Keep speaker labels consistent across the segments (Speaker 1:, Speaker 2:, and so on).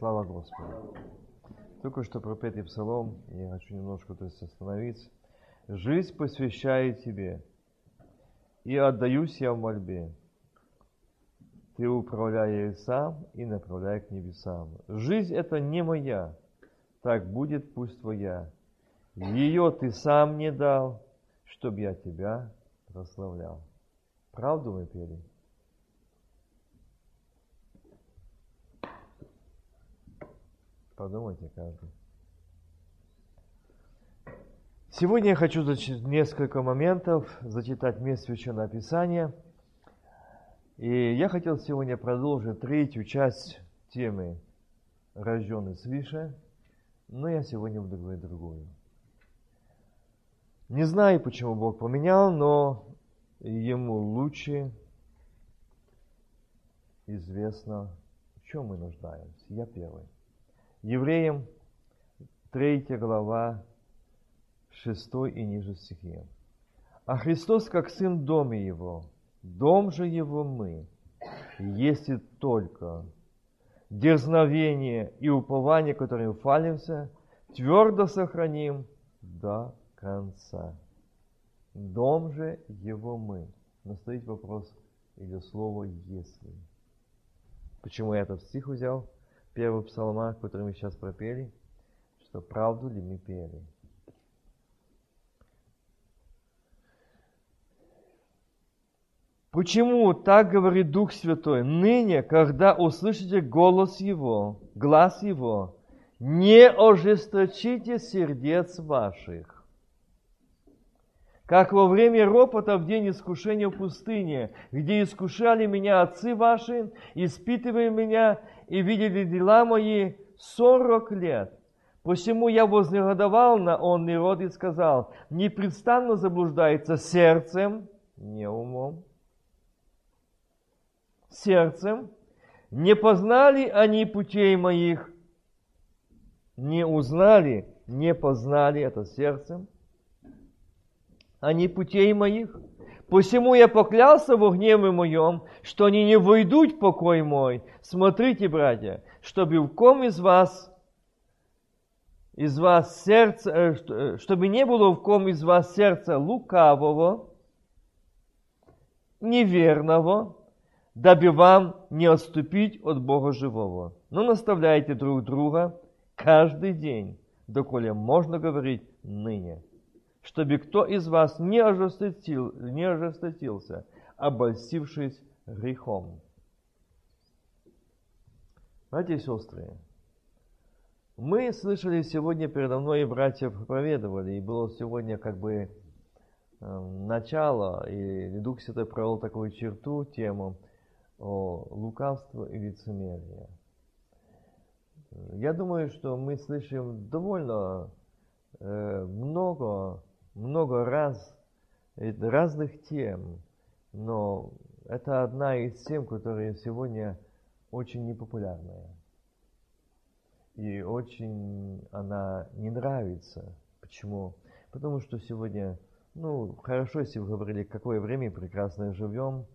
Speaker 1: Слава Господу. Только что пропетый псалом, я хочу немножко то есть, остановиться. «Жизнь посвящаю Тебе, и отдаюсь я в мольбе. Ты управляй ею сам и направляй к небесам. Жизнь это не моя, так будет пусть твоя. Ее ты сам не дал, чтобы я тебя прославлял. Правду мы пели? Подумайте каждый. Сегодня я хочу зачитать несколько моментов, зачитать мест Священного Писания. И я хотел сегодня продолжить третью часть темы «Рожденный свыше», но я сегодня буду говорить другую. Не знаю, почему Бог поменял, но Ему лучше известно, в чем мы нуждаемся. Я первый. Евреям 3 глава 6 и ниже стихи. А Христос как Сын доме Его, дом же Его мы, если только дерзновение и упование, которым фалимся, твердо сохраним до конца. Дом же Его мы. Но стоит вопрос или слово «если». Почему я этот стих взял? Первый псалма, который мы сейчас пропели, что правду ли мы пели. Почему так говорит Дух Святой? Ныне, когда услышите голос Его, глаз Его, не ожесточите сердец ваших как во время ропота в день искушения в пустыне, где искушали меня отцы ваши, испытывая меня и видели дела мои сорок лет. Посему я вознегодовал на он народ и сказал, непрестанно заблуждается сердцем, не умом, сердцем, не познали они путей моих, не узнали, не познали это сердцем, они путей моих. Посему я поклялся во гневе моем, что они не войдут в покой мой. Смотрите, братья, чтобы в ком из вас, из вас сердце, э, э, чтобы не было в ком из вас сердца лукавого, неверного, дабы вам не отступить от Бога живого. Но наставляйте друг друга каждый день, доколе можно говорить ныне чтобы кто из вас не, ожесточил, не ожесточился, обольстившись грехом. Братья и сестры, мы слышали сегодня передо мной, и братья проповедовали, и было сегодня как бы э, начало, и Дух Святой провел такую черту, тему о лукавстве и лицемерии. Я думаю, что мы слышим довольно э, много много раз разных тем, но это одна из тем, которые сегодня очень непопулярная. И очень она не нравится. Почему? Потому что сегодня, ну, хорошо, если вы говорили, какое время прекрасно живем,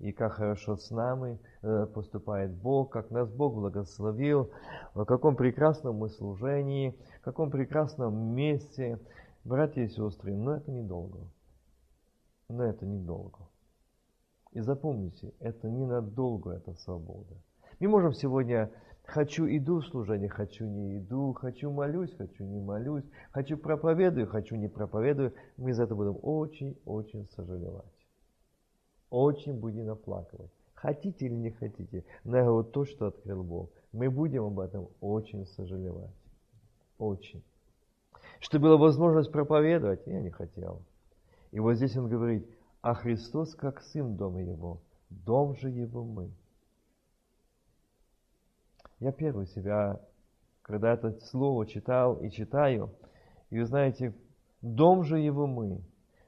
Speaker 1: и как хорошо с нами э, поступает Бог, как нас Бог благословил, в каком прекрасном мы служении, в каком прекрасном месте, Братья и сестры, но это недолго. Но это недолго. И запомните, это ненадолго, это свобода. Мы можем сегодня хочу иду в служение, хочу не иду, хочу молюсь, хочу не молюсь, хочу проповедую, хочу не проповедую. Мы за это будем очень-очень сожалевать. Очень будем оплакивать. Хотите или не хотите, но вот то, что открыл Бог. Мы будем об этом очень сожалевать. Очень чтобы была возможность проповедовать, я не хотел. И вот здесь он говорит, а Христос как Сын дома Его, дом же Его мы. Я первый себя, когда это слово читал и читаю, и вы знаете, дом же Его мы,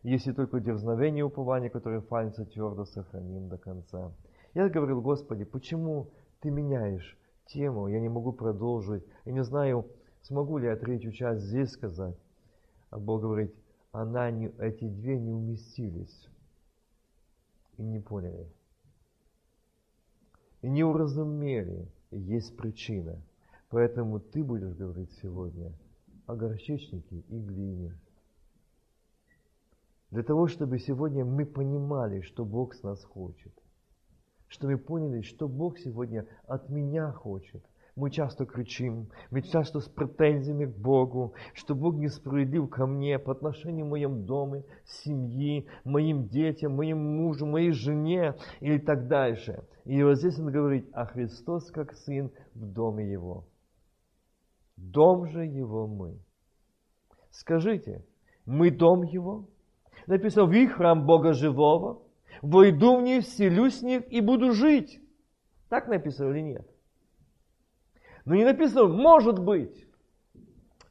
Speaker 1: если только дерзновение и упование, которое фалится твердо сохраним до конца. Я говорил, Господи, почему Ты меняешь тему, я не могу продолжить, я не знаю, Смогу ли я третью часть здесь сказать? А Бог говорит, она не, эти две не уместились и не поняли. И не уразумели, есть причина. Поэтому ты будешь говорить сегодня о горчичнике и глине. Для того, чтобы сегодня мы понимали, что Бог с нас хочет. Что мы поняли, что Бог сегодня от меня хочет. Мы часто кричим, мы часто с претензиями к Богу, что Бог несправедлив ко мне по отношению к моем доме, семьи, моим детям, моим мужу, моей жене и так дальше. И вот здесь он говорит, а Христос как Сын в доме Его. Дом же Его мы. Скажите, мы дом Его? Написано, в их храм Бога живого, войду в них, вселюсь в них и буду жить. Так написано или нет? Но не написано, может быть.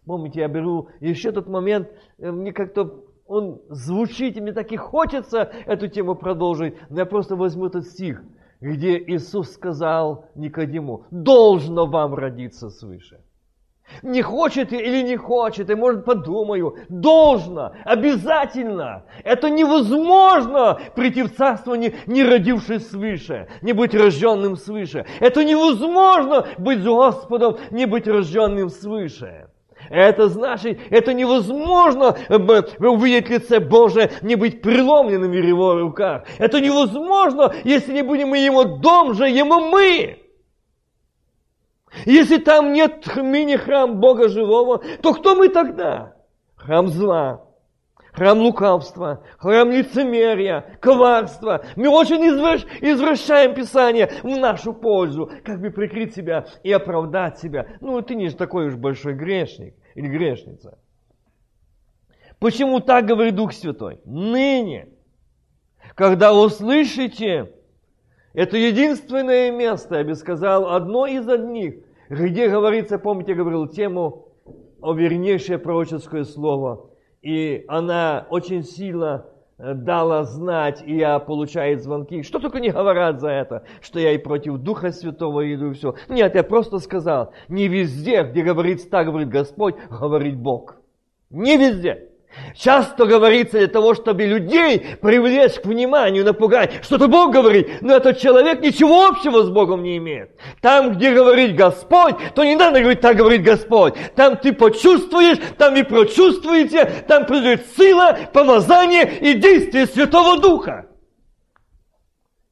Speaker 1: Помните, я беру еще тот момент, э, мне как-то он звучит, и мне так и хочется эту тему продолжить, но я просто возьму этот стих, где Иисус сказал Никодиму, должно вам родиться свыше. Не хочет или не хочет, и может подумаю, должно, обязательно. Это невозможно прийти в царство, не, не родившись свыше, не быть рожденным свыше. Это невозможно быть с Господом, не быть рожденным свыше. Это значит, это невозможно э, увидеть лице Божие, не быть преломленным в его руках. Это невозможно, если не будем мы ему дом же, ему мы. Если там нет мини-храм Бога живого, то кто мы тогда? Храм зла, храм лукавства, храм лицемерия, коварства. Мы очень извращ, извращаем Писание в нашу пользу, как бы прикрыть себя и оправдать себя. Ну, ты не такой уж большой грешник или грешница. Почему так говорит Дух Святой? Ныне, когда услышите, это единственное место, я бы сказал, одно из одних, где говорится, помните, я говорил тему о вернейшее пророческое слово. И она очень сильно э, дала знать, и я получаю звонки. Что только не говорят за это, что я и против Духа Святого иду, и все. Нет, я просто сказал, не везде, где говорится так, говорит Господь, говорит Бог. Не везде. Часто говорится для того, чтобы людей привлечь к вниманию, напугать. Что-то Бог говорит, но этот человек ничего общего с Богом не имеет. Там, где говорит Господь, то не надо говорить, так говорит Господь. Там ты почувствуешь, там и прочувствуете, там придет сила, помазание и действие Святого Духа.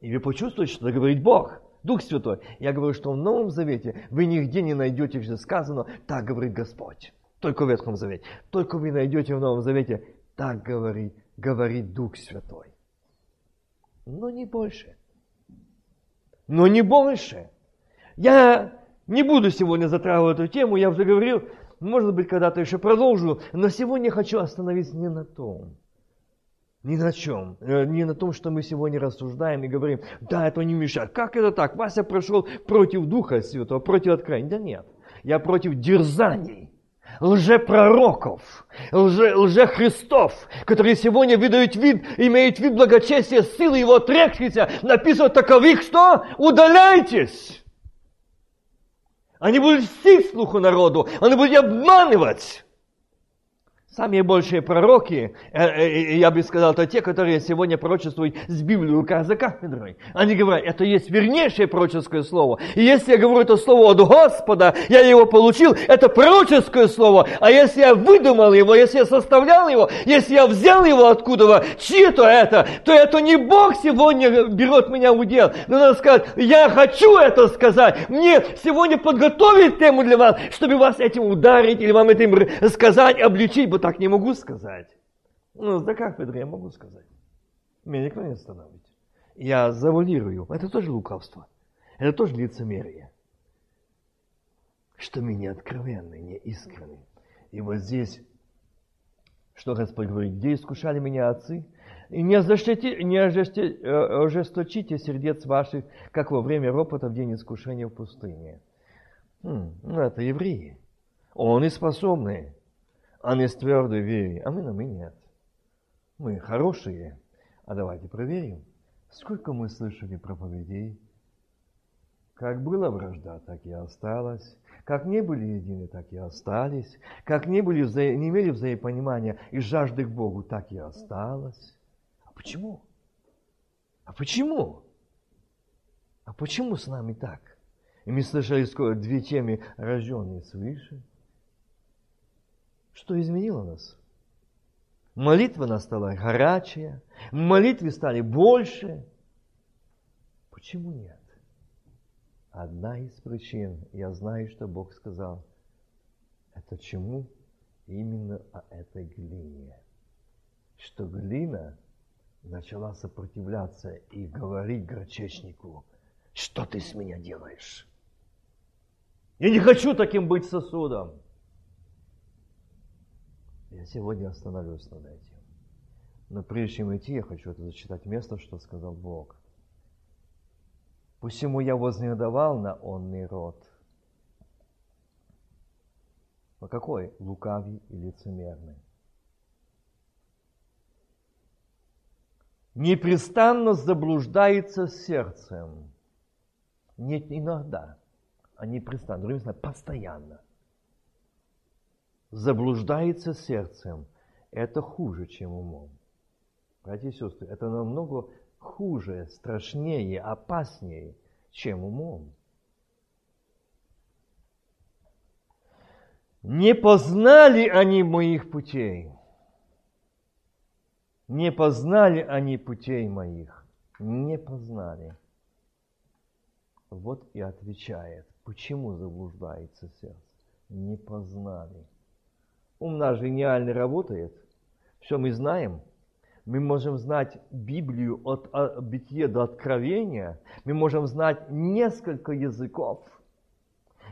Speaker 1: И вы почувствуете, что говорит Бог. Дух Святой. Я говорю, что в Новом Завете вы нигде не найдете, где сказано, так говорит Господь. Только в Ветхом Завете. Только вы найдете в Новом Завете, так говорит, говорит Дух Святой. Но не больше. Но не больше. Я не буду сегодня затрагивать эту тему, я уже говорил, может быть, когда-то еще продолжу, но сегодня хочу остановиться не на том, ни на чем. Э, не на том, что мы сегодня рассуждаем и говорим, да, это не мешает. Как это так? Вася прошел против Духа Святого, против откровения. Да нет. Я против дерзаний лжепророков, лже, лжехристов, которые сегодня выдают вид, имеют вид благочестия, силы его отрекшихся, написано таковых, что удаляйтесь. Они будут всех слуху народу, они будут обманывать. Самые большие пророки, э, э, я бы сказал, это те, которые сегодня пророчествуют с Библией руках за кафедрой. Они говорят, это есть вернейшее пророческое слово. И если я говорю это слово от Господа, я его получил, это пророческое слово. А если я выдумал его, если я составлял его, если я взял его откуда-то, чьи-то это, то это не Бог сегодня берет меня в удел. Но надо сказать, я хочу это сказать. Мне сегодня подготовить тему для вас, чтобы вас этим ударить или вам этим сказать, обличить так не могу сказать. Ну, да как, Петр, я могу сказать. Меня никто не остановит. Я завуалирую. Это тоже лукавство. Это тоже лицемерие. Что мы не откровенны, не искренны. И вот здесь, что Господь говорит, где искушали меня отцы, и не, ожесточите, не э, ожесточите сердец ваших, как во время ропота в день искушения в пустыне. Хм, ну, это евреи. Он и способный они с твердой верой, а мы, на мы нет. Мы хорошие, а давайте проверим, сколько мы слышали проповедей. Как была вражда, так и осталась. Как не были едины, так и остались. Как не, были вза... не имели взаимопонимания и жажды к Богу, так и осталось. А почему? А почему? А почему с нами так? И мы слышали скоро две темы, рожденные свыше. Что изменило нас? Молитва нас стала горячая, молитвы стали больше. Почему нет? Одна из причин, я знаю, что Бог сказал, это чему? Именно о этой глине. Что глина начала сопротивляться и говорить горчечнику, что ты с меня делаешь? Я не хочу таким быть сосудом. Я сегодня остановлюсь над этим. Но прежде чем идти, я хочу это зачитать место, что сказал Бог. Посему я вознегодовал на онный род. Но какой? Лукавый и лицемерный. Непрестанно заблуждается сердцем. Не иногда, а непрестанно. Другими словами, постоянно. Заблуждается сердцем. Это хуже, чем умом. Братья и сестры, это намного хуже, страшнее, опаснее, чем умом. Не познали они моих путей. Не познали они путей моих. Не познали. Вот и отвечает, почему заблуждается сердце. Не познали. Ум наш гениально работает. Все мы знаем – мы можем знать Библию от бытия до откровения, мы можем знать несколько языков,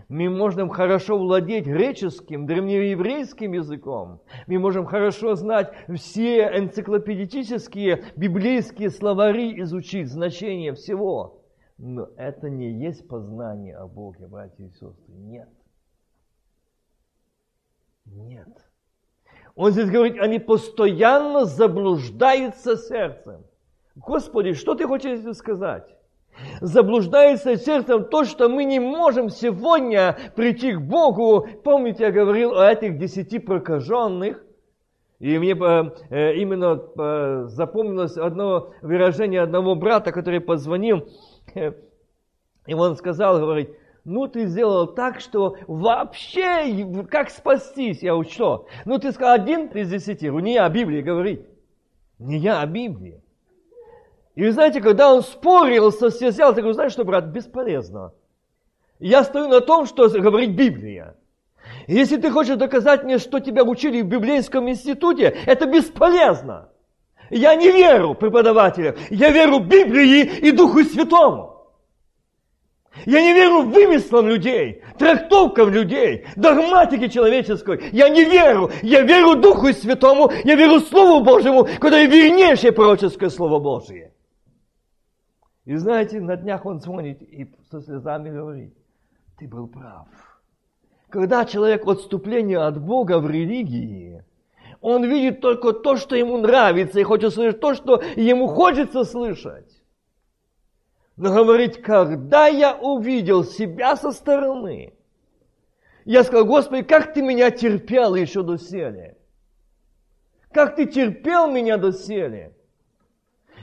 Speaker 1: мы можем хорошо владеть греческим, древнееврейским языком, мы можем хорошо знать все энциклопедические библейские словари, изучить значение всего. Но это не есть познание о Боге, братья и сестры. Нет. Нет. Он здесь говорит, они постоянно заблуждаются сердцем. Господи, что ты хочешь здесь сказать? Заблуждается сердцем то, что мы не можем сегодня прийти к Богу. Помните, я говорил о этих десяти прокаженных? И мне э, именно э, запомнилось одно выражение одного брата, который позвонил. И он сказал, говорит, ну ты сделал так, что вообще, как спастись? Я говорю, что? Ну ты сказал один из десяти. Не я, о Библии говорит. Не я, о Библии. И вы знаете, когда он спорил со сел, я говорю, знаешь что, брат, бесполезно. Я стою на том, что говорит Библия. если ты хочешь доказать мне, что тебя учили в библейском институте, это бесполезно. Я не верю преподавателям, я верю Библии и Духу Святому. Я не верю вымыслам людей, трактовкам людей, догматике человеческой. Я не верю. Я верю Духу Святому, я верю Слову Божьему, которое вернейшее пророческое Слово Божие. И знаете, на днях он звонит и со слезами говорит, ты был прав. Когда человек отступление от Бога в религии, он видит только то, что ему нравится, и хочет слышать то, что ему хочется слышать. Но говорить, когда я увидел себя со стороны, я сказал, Господи, как ты меня терпел еще до сели? Как ты терпел меня до сели?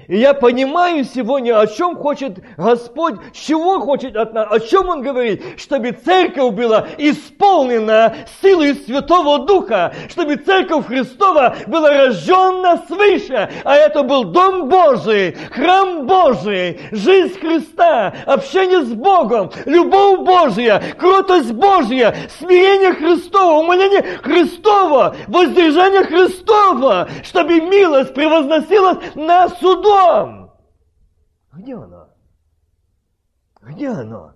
Speaker 1: И я понимаю сегодня, о чем хочет Господь, чего хочет от нас, о чем Он говорит, чтобы церковь была исполнена силой Святого Духа, чтобы церковь Христова была рождена свыше, а это был Дом Божий, храм Божий, жизнь Христа, общение с Богом, любовь Божья, кротость Божья, смирение Христова, умоление Христова, воздержание Христова, чтобы милость превозносилась на судом там! Где она? Где она?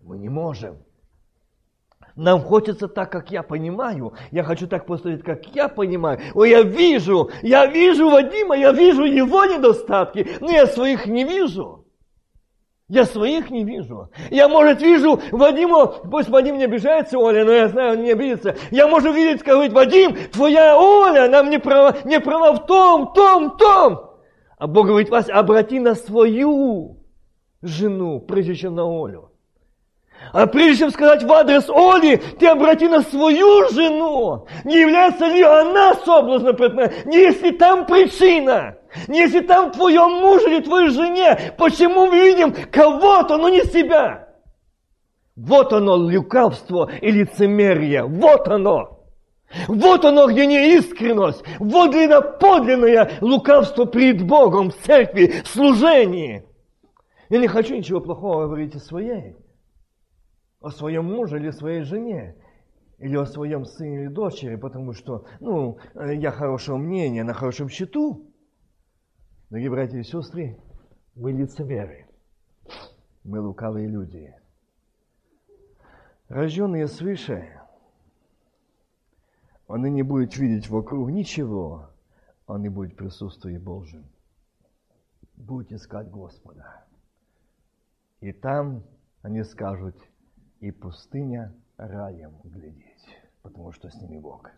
Speaker 1: Мы не можем. Нам хочется так, как я понимаю. Я хочу так поступить, как я понимаю. Ой, я вижу, я вижу Вадима, я вижу его недостатки, но я своих не вижу. Я своих не вижу. Я, может, вижу Вадима, пусть Вадим не обижается, Оля, но я знаю, он не обидится. Я, может, видеть, сказать, Вадим, твоя Оля, она не права, не права в том, том, том. А Бог говорит, вас обрати на свою жену, прежде чем на Олю. А прежде чем сказать в адрес Оли, ты обрати на свою жену. Не является ли она соблазном Не если там причина. Не если там твоем муже или твоей жене. Почему мы видим кого-то, но не себя? Вот оно, лукавство и лицемерие. Вот оно. Вот оно, где неискренность. Вот где подлинное лукавство перед Богом в церкви, в служении. Я не хочу ничего плохого говорить о своей, о своем муже или своей жене, или о своем сыне или дочери, потому что, ну, я хорошего мнения, на хорошем счету. Дорогие братья и сестры, мы лицемеры, мы лукавые люди. Рожденные свыше, они не будут видеть вокруг ничего, они будут в присутствии Божьем. Будут искать Господа. И там они скажут, и пустыня раем глядеть, потому что с ними Бог.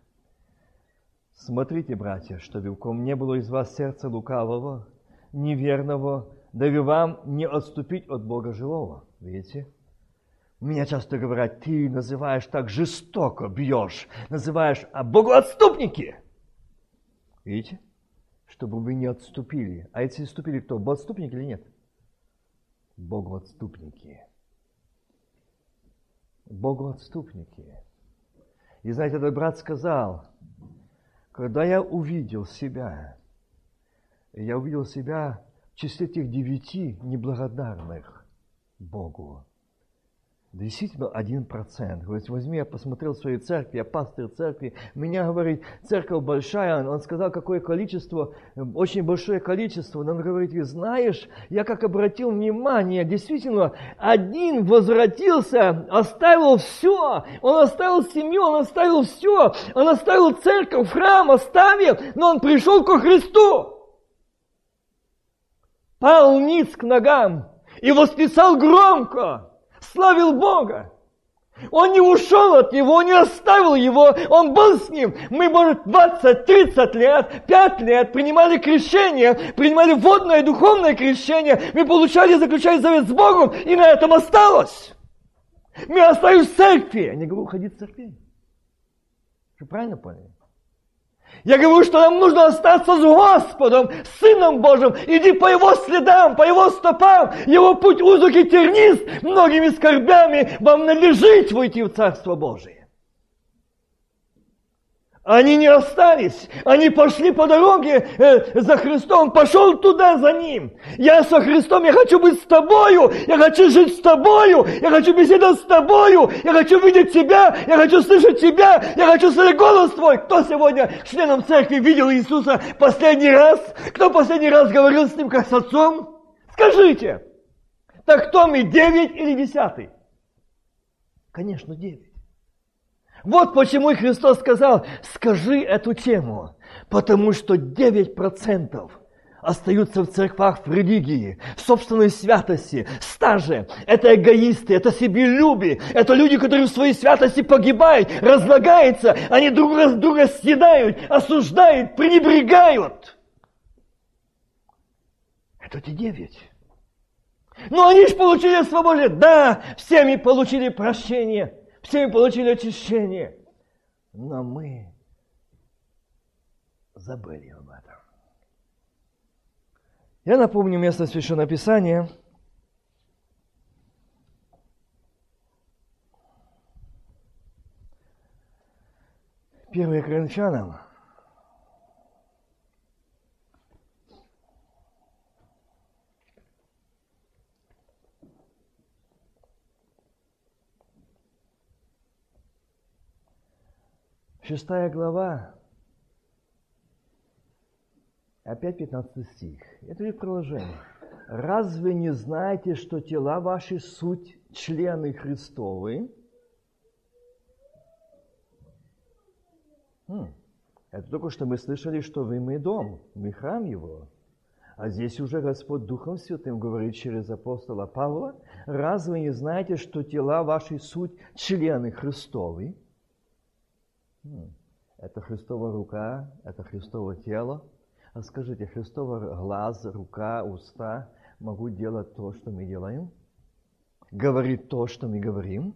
Speaker 1: Смотрите, братья, чтобы у ком не было из вас сердца лукавого, неверного, дабы вам не отступить от Бога живого. Видите? Меня часто говорят, ты называешь так жестоко, бьешь, называешь, а Богу отступники. Видите? Чтобы вы не отступили. А если отступили, кто? Отступники или нет? Богу отступники. Богу отступники. И знаете, этот брат сказал, когда я увидел себя, я увидел себя в числе тех девяти неблагодарных Богу. Действительно, один процент. Говорит, возьми, я посмотрел в своей церкви, я пастырь церкви. Меня, говорит, церковь большая. Он сказал, какое количество, очень большое количество. Он говорит, знаешь, я как обратил внимание, действительно, один возвратился, оставил все. Он оставил семью, он оставил все. Он оставил церковь, храм оставил, но он пришел ко Христу. Пал ниц к ногам и восклицал громко славил Бога. Он не ушел от Него, не оставил Его, Он был с Ним. Мы, может, 20-30 лет, 5 лет принимали крещение, принимали водное и духовное крещение, мы получали, заключали завет с Богом, и на этом осталось. Мы остались в церкви. Я не говорю уходить в церкви. Вы правильно поняли? Я говорю, что нам нужно остаться с Господом, с Сыном Божьим. Иди по Его следам, по Его стопам. Его путь узок и тернист. Многими скорбями вам надлежит войти в Царство Божие. Они не остались, они пошли по дороге э, за Христом, пошел туда за Ним. Я со Христом, я хочу быть с Тобою, я хочу жить с Тобою, я хочу беседовать с Тобою, я хочу видеть Тебя, я хочу слышать Тебя, я хочу слышать голос Твой. Кто сегодня членом церкви видел Иисуса последний раз? Кто последний раз говорил с Ним как с Отцом? Скажите, так кто мы, девять или десятый? Конечно, девять. Вот почему Христос сказал, скажи эту тему, потому что 9% остаются в церквах в религии, в собственной святости, стаже. Это эгоисты, это себелюби, это люди, которые в своей святости погибают, разлагаются, они друг друга съедают, осуждают, пренебрегают. Это те девять. Но они же получили свободу. Да, все мы получили прощение. Все получили очищение. Но мы забыли об этом. Я напомню место Священного Писания. Первое Коринфянам, Шестая глава, опять 15 стих. Это ведь приложение. Разве не знаете, что тела ваши суть члены Христовы? Хм. Это только что мы слышали, что вы мы дом, мы храм Его. А здесь уже Господь Духом Святым говорит через апостола Павла, разве не знаете, что тела ваши суть члены Христовы? Это Христова рука, это Христово тело. А скажите, Христово глаз, рука, уста могут делать то, что мы делаем? Говорить то, что мы говорим?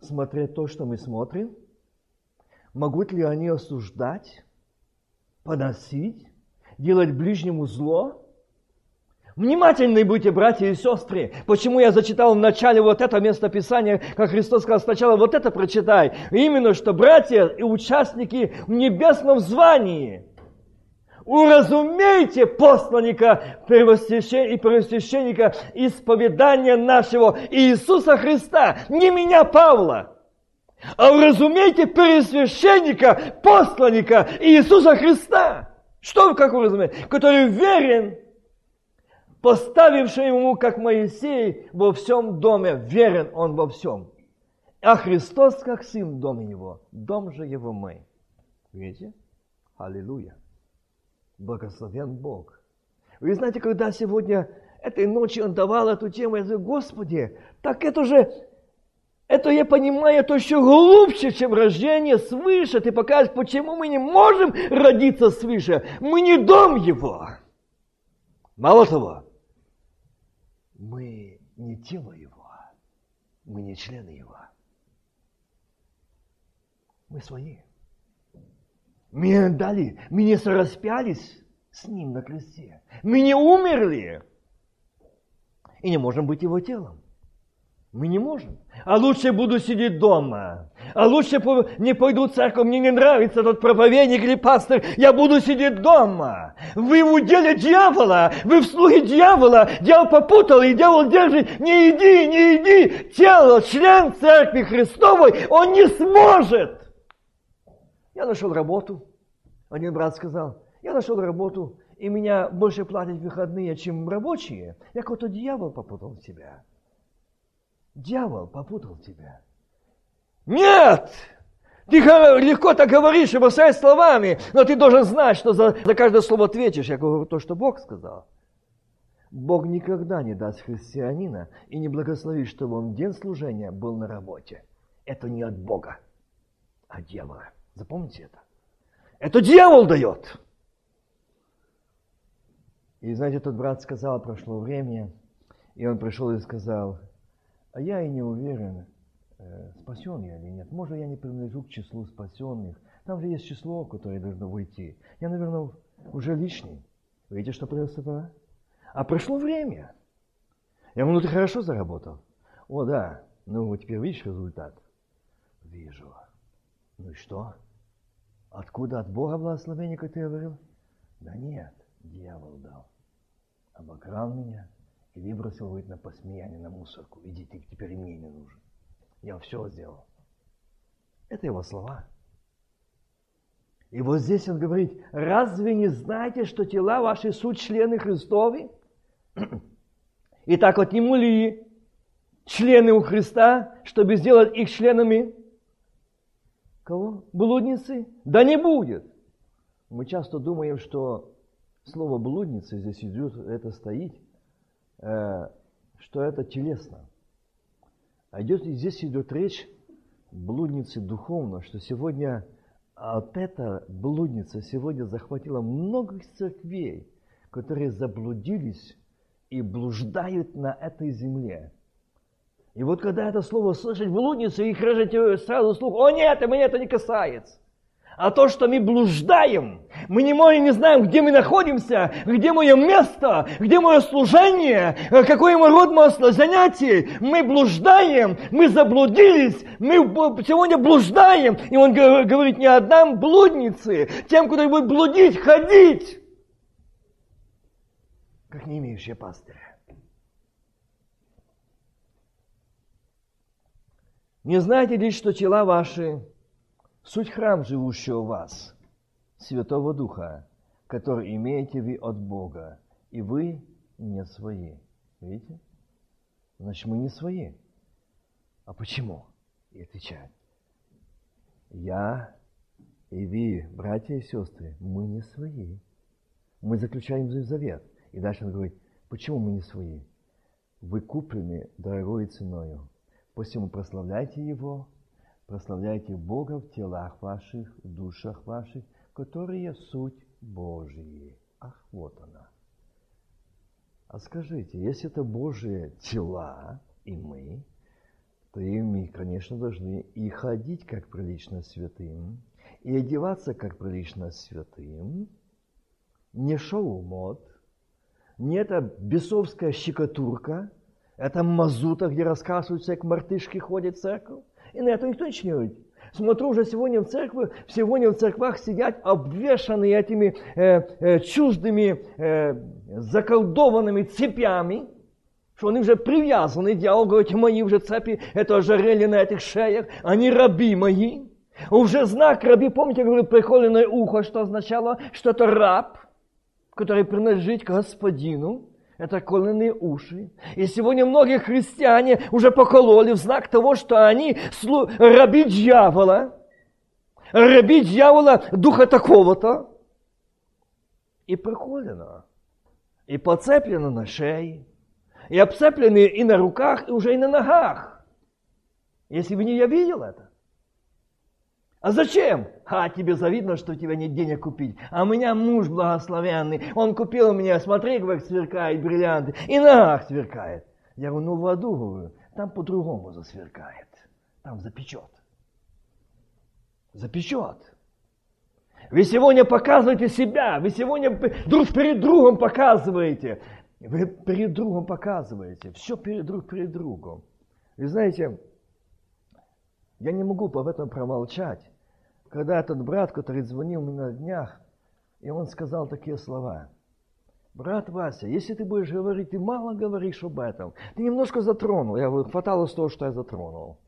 Speaker 1: Смотреть то, что мы смотрим? Могут ли они осуждать, поносить, делать ближнему зло?
Speaker 2: Внимательны будьте, братья и сестры. Почему я зачитал в начале вот это место Писания, как Христос сказал сначала, вот это прочитай. Именно, что братья и участники в небесном звании. Уразумейте посланника и первосвященника исповедания нашего Иисуса Христа, не меня, Павла, а уразумейте первосвященника, посланника Иисуса Христа. Что как уразумеете? Который верен поставивший ему, как Моисей, во всем доме, верен он во всем. А Христос, как сын в доме его, дом же его мы. Видите? Аллилуйя. Благословен Бог. Вы знаете, когда сегодня этой ночью он давал эту тему, я говорю, Господи, так это же, это я понимаю, это еще глубже, чем рождение свыше. Ты покажешь, почему мы не можем родиться свыше. Мы не дом его. Мало того, не тело Его, мы не члены Его. Мы свои. Мы не дали, мы не сораспялись с Ним на кресте. Мы не умерли и не можем быть Его телом. Мы не можем. А лучше буду сидеть дома. А лучше не пойду в церковь, мне не нравится тот проповедник или пастор, я буду сидеть дома. Вы в уделе дьявола, вы в слуге дьявола, дьявол попутал, и дьявол держит, не иди, не иди, тело, член церкви Христовой, он не сможет. Я нашел работу, один брат сказал, я нашел работу, и меня больше платят выходные, чем рабочие. Я какой-то дьявол попутал себя. Дьявол попутал тебя. Нет! Ты легко так говоришь и бросаешь словами, но ты должен знать, что за, за каждое слово ответишь. Я говорю то, что Бог сказал. Бог никогда не даст христианина и не благословит, чтобы он день служения был на работе. Это не от Бога, а от дьявола. Запомните это. Это дьявол дает. И знаете, тот брат сказал, прошло время, и он пришел и сказал, а я и не уверен, э, спасен я или нет. Может, я не принадлежу к числу спасенных. Там же есть число, которое должно выйти. Я, наверное, уже лишний. Видите, что произошло? А прошло время. Я говорю, ну ты хорошо заработал. О, да. Ну, вот теперь видишь результат? Вижу. Ну и что? Откуда от Бога благословение, как ты говорил? Да нет, дьявол дал. Обокрал меня и выбросил выйти на посмеяние, на мусорку. Иди, ты теперь и мне не нужен. Я все сделал. Это его слова. И вот здесь он говорит, разве не знаете, что тела ваши суть члены Христовы? И так отниму ли члены у Христа, чтобы сделать их членами кого? Блудницы? Да не будет. Мы часто думаем, что слово блудница здесь идет, это стоит что это телесно. А идет, здесь идет речь блудницы духовно, что сегодня вот эта блудница сегодня захватила много церквей, которые заблудились и блуждают на этой земле. И вот когда это слово слышать блудница, их режете сразу слух, о нет, меня это не касается а то, что мы блуждаем. Мы не можем, не знаем, где мы находимся, где мое место, где мое служение, какой мой род моего занятий. Мы блуждаем, мы заблудились, мы сегодня блуждаем. И он говорит, не отдам блуднице, тем, кто будет блудить, ходить, как не имеющие пастыря. Не знаете ли, что тела ваши Суть храм, живущего в вас, Святого Духа, который имеете вы от Бога, и вы не свои. Видите? Значит, мы не свои. А почему? И отвечает. Я и вы, братья и сестры, мы не свои. Мы заключаем завет. И дальше он говорит, почему мы не свои? Вы куплены дорогой ценою. Посему прославляйте Его, Прославляйте Бога в телах ваших, в душах ваших, которые суть Божьи. Ах, вот она. А скажите, если это Божьи тела и мы, то и мы, конечно, должны и ходить как прилично святым, и одеваться как прилично святым, не шоу-мод, не это бесовская щекотурка, это мазута, где рассказываются, как мартышки ходят в церковь. И на это никто ничего не говорит. Смотрю, уже сегодня в церкви, сегодня в церквах сидят обвешанные этими э, э, чуждыми, э, заколдованными цепями, что они уже привязаны, дьявол говорит, мои уже цепи, это ожерелье на этих шеях, они раби мои. Уже знак раби, помните, я говорил, приколенное ухо, что означало, что это раб, который принадлежит господину. Это коленные уши. И сегодня многие христиане уже покололи в знак того, что они раби дьявола, раби дьявола духа такого-то. И приколено. И поцеплено на шее. И обцеплены и на руках, и уже и на ногах. Если бы не я видел это. А зачем? А, тебе завидно, что у тебя нет денег купить. А у меня муж благословенный. Он купил мне, смотри, как сверкает бриллианты. И нах сверкает. Я говорю, ну в аду, говорю, там по-другому засверкает. Там запечет. Запечет. Вы сегодня показываете себя, вы сегодня друг перед другом показываете. Вы перед другом показываете. Все перед друг перед другом. Вы знаете, я не могу об этом промолчать когда этот брат, который звонил мне на днях, и он сказал такие слова. Брат Вася, если ты будешь говорить, ты мало говоришь об этом. Ты немножко затронул. Я говорю, хватало с того, что я затронул.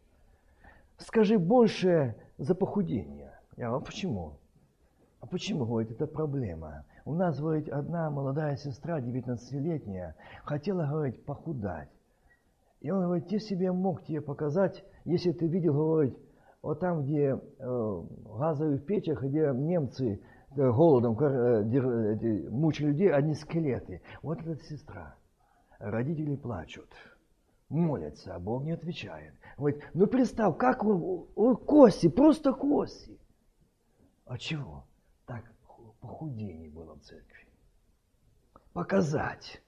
Speaker 2: Скажи больше за похудение. Я говорю, а почему? А почему, говорит, это проблема? У нас, говорит, одна молодая сестра, 19-летняя, хотела, говорит, похудать. И он говорит, я себе мог тебе показать, если ты видел, говорит, вот там, где э, газовых печах, где немцы э, голодом э, мучили людей, одни скелеты. Вот эта сестра. Родители плачут, молятся, а Бог не отвечает. Говорит, ну представь, как он, он кости, просто кости. А чего? Так похудение было в церкви. Показать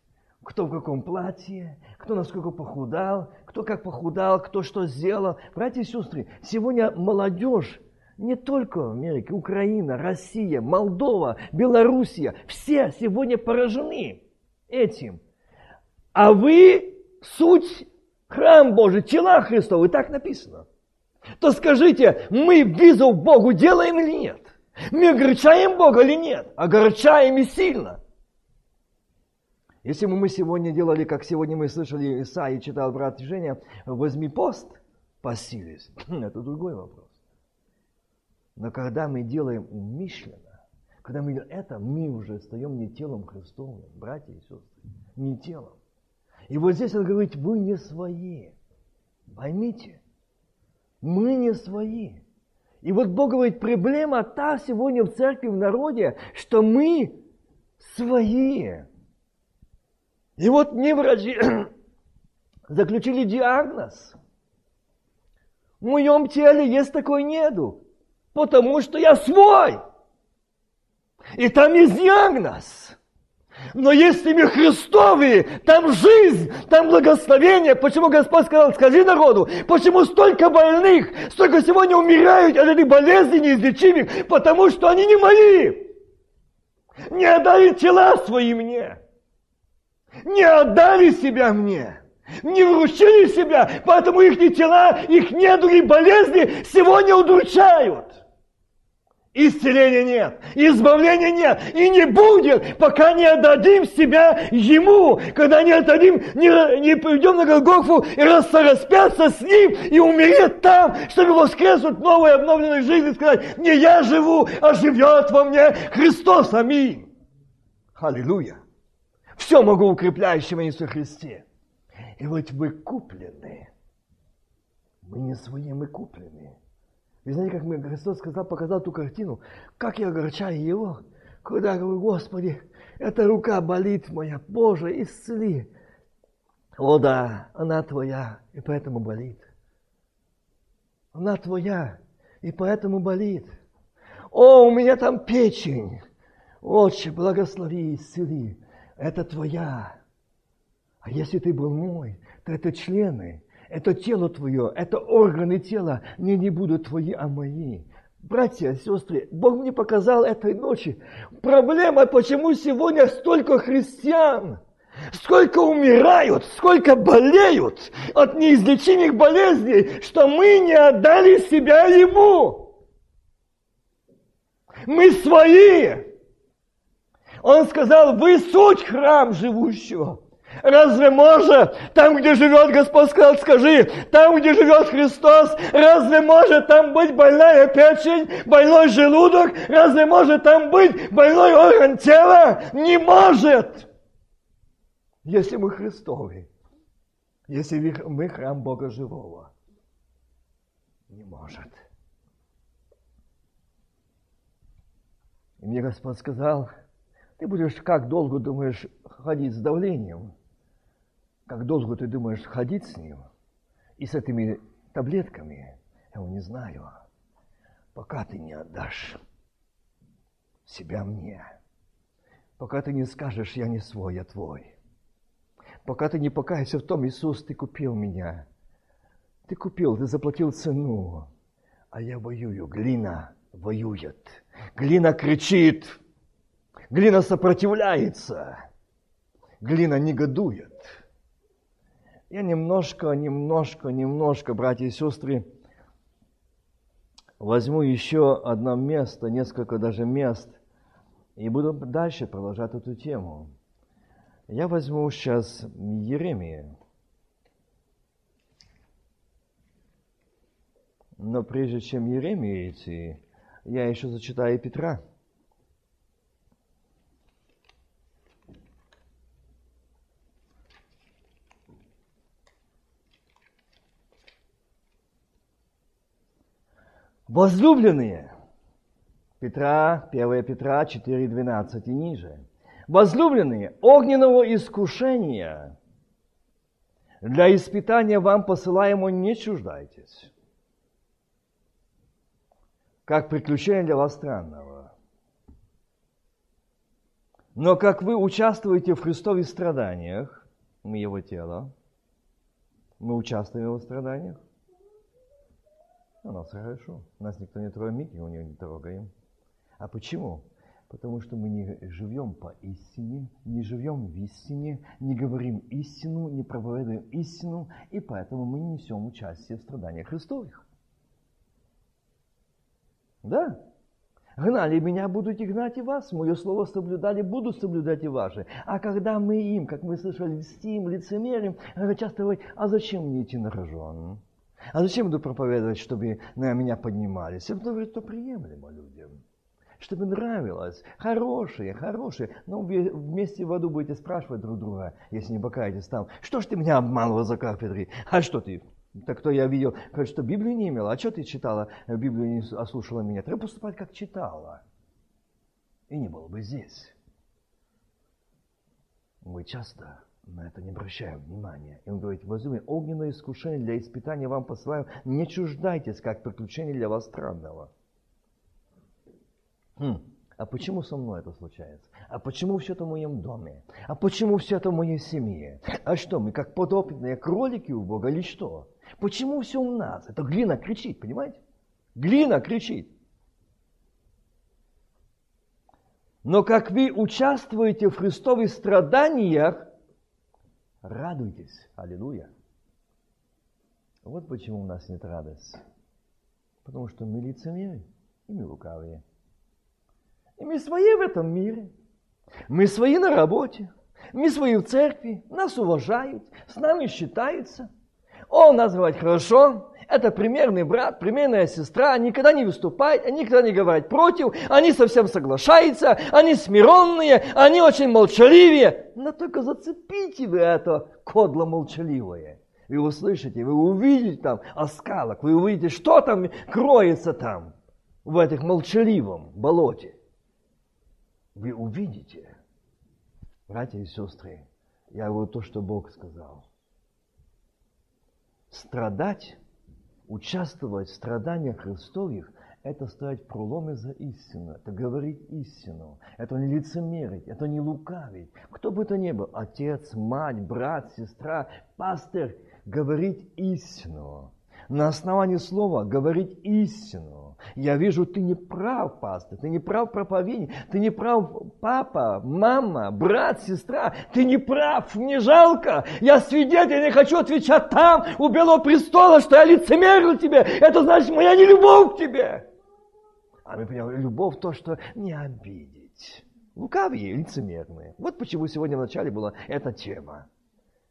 Speaker 2: кто в каком платье, кто насколько похудал, кто как похудал, кто что сделал. Братья и сестры, сегодня молодежь не только в Америке, Украина, Россия, Молдова, Белоруссия, все сегодня поражены этим. А вы суть храм Божий, тела Христова, и так написано. То скажите, мы визу Богу делаем или нет? Мы огорчаем Бога или нет? Огорчаем и сильно. Если бы мы сегодня делали, как сегодня мы слышали Исаи, читал брат Женя, возьми пост, постились, это другой вопрос. Но когда мы делаем умышленно, когда мы делаем это, мы уже стаем не телом Христовым, братья и сестры, не телом. И вот здесь он говорит, вы не свои. Поймите, мы не свои. И вот Бог говорит, проблема та сегодня в церкви, в народе, что мы свои. И вот мне врачи заключили диагноз. В моем теле есть такой неду, потому что я свой. И там есть диагноз. Но если мы Христовые, там жизнь, там благословение. Почему Господь сказал, скажи народу, почему столько больных, столько сегодня умирают от этих болезней неизлечимых, потому что они не мои. Не отдали тела свои мне не отдали себя мне, не вручили себя, поэтому их тела, их недуги, болезни сегодня удручают. Исцеления нет, избавления нет и не будет, пока не отдадим себя Ему, когда не отдадим, не, не пойдем на Голгофу и распяться с Ним и умереть там, чтобы воскреснуть новой обновленной жизни и сказать, не я живу, а живет во мне Христос. Аминь. Аллилуйя. Все могу укрепляющего Иисуса Христе. И вот вы куплены. Мы не свои, мы куплены. Вы знаете, как мне Христос сказал, показал ту картину, как я огорчаю Его, когда я говорю, Господи, эта рука болит моя, Боже, исцели. О да, она твоя, и поэтому болит. Она твоя, и поэтому болит. О, у меня там печень. Отче, благослови, исцели это твоя. А если ты был мой, то это члены, это тело твое, это органы тела, не, не будут твои, а мои. Братья, сестры, Бог мне показал этой ночи. Проблема, почему сегодня столько христиан сколько умирают, сколько болеют от неизлечимых болезней, что мы не отдали себя Ему. Мы свои. Он сказал, вы суть храм живущего. Разве может, там, где живет Господь, сказал, скажи, там, где живет Христос, разве может там быть больная печень, больной желудок, разве может там быть больной орган тела? Не может! Если мы Христовы, если мы храм Бога живого, не может. И мне Господь сказал, ты будешь как долго думаешь ходить с давлением? Как долго ты думаешь ходить с ним? И с этими таблетками? Я его не знаю. Пока ты не отдашь себя мне. Пока ты не скажешь, я не свой, я твой. Пока ты не покаешься в том, Иисус, ты купил меня. Ты купил, ты заплатил цену. А я воюю, глина воюет. Глина кричит. Глина сопротивляется. Глина негодует. Я немножко, немножко, немножко, братья и сестры, возьму еще одно место, несколько даже мест, и буду дальше продолжать эту тему. Я возьму сейчас Еремия. Но прежде чем Еремия идти, я еще зачитаю Петра. Возлюбленные, Петра, 1 Петра 4.12 и ниже. Возлюбленные, огненного искушения для испытания вам посылаемо не чуждайтесь, как приключение для вас странного. Но как вы участвуете в Христовых страданиях, мы Его тело, мы участвуем в Его страданиях, у нас хорошо. Нас никто не трогает, мы него не трогаем. А почему? Потому что мы не живем по истине, не живем в истине, не говорим истину, не проповедуем истину, и поэтому мы не несем участие в страданиях Христовых. Да? Гнали меня, будут и гнать и вас. Мое слово соблюдали, буду соблюдать и ваши. А когда мы им, как мы слышали, льстим, лицемерим, часто говорят, а зачем мне идти на рожон? А зачем буду проповедовать, чтобы на меня поднимались? Я буду говорить, то приемлемо людям. Чтобы нравилось. Хорошие, хорошие. Но вместе в аду будете спрашивать друг друга, если не покаетесь там. Что ж ты меня обманывал за кафедрой? А что ты? Так кто я видел, что Библию не имела. А что ты читала, Библию не ослушала меня? Треба поступать, как читала. И не было бы здесь. Мы часто на это не обращаем внимания. И он говорит, возьми огненное искушение для испытания вам посылаю, не чуждайтесь, как приключение для вас странного. Хм. А почему со мной это случается? А почему все это в моем доме? А почему все это в моей семье? А что, мы как подопытные кролики у Бога или что? Почему все у нас? Это глина кричит, понимаете? Глина кричит. Но как вы участвуете в Христовых страданиях, Радуйтесь. Аллилуйя. Вот почему у нас нет радости. Потому что мы лицемеры и мы лукавые. И мы свои в этом мире. Мы свои на работе. Мы свои в церкви. Нас уважают. С нами считаются. Он нас говорит хорошо. Это примерный брат, примерная сестра. Никогда не выступает, никогда не говорит против. Они совсем соглашаются. Они смиренные. Они очень молчаливые. Но только зацепите вы это кодло молчаливое. Вы услышите, вы увидите там оскалок, вы увидите, что там кроется там, в этих молчаливом болоте. Вы увидите, братья и сестры, я говорю то, что Бог сказал. Страдать, участвовать в страданиях Христовых это стоять проломы за истину, это говорить истину, это не лицемерить, это не лукавить. Кто бы то ни был, отец, мать, брат, сестра, пастор, говорить истину. На основании слова говорить истину. Я вижу, ты не прав, пастор, ты не прав проповедник, ты не прав папа, мама, брат, сестра, ты не прав, мне жалко. Я свидетель, я не хочу отвечать там, у Белого престола, что я лицемерил тебе. Это значит моя нелюбовь к тебе. А мы понимаем, любовь то, что не обидеть. Лукавые и лицемерные. Вот почему сегодня в начале была эта тема.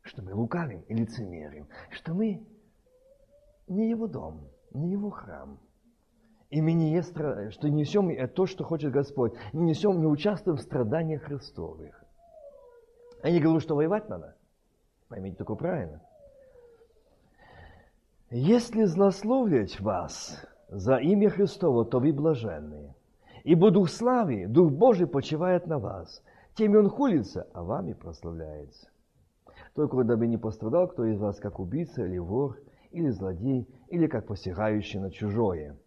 Speaker 2: Что мы лукавим и лицемерим. Что мы не его дом, не его храм. И мы не есть, что несем то, что хочет Господь. Не несем, не участвуем в страданиях Христовых. Я не говорю, что воевать надо. Поймите только правильно. Если злословлять вас за имя Христово, то вы блаженные. Ибо Дух славы, Дух Божий почивает на вас. Теми Он хулится, а вами прославляется. Только дабы не пострадал кто из вас, как убийца или вор, или злодей, или как посягающий на чужое.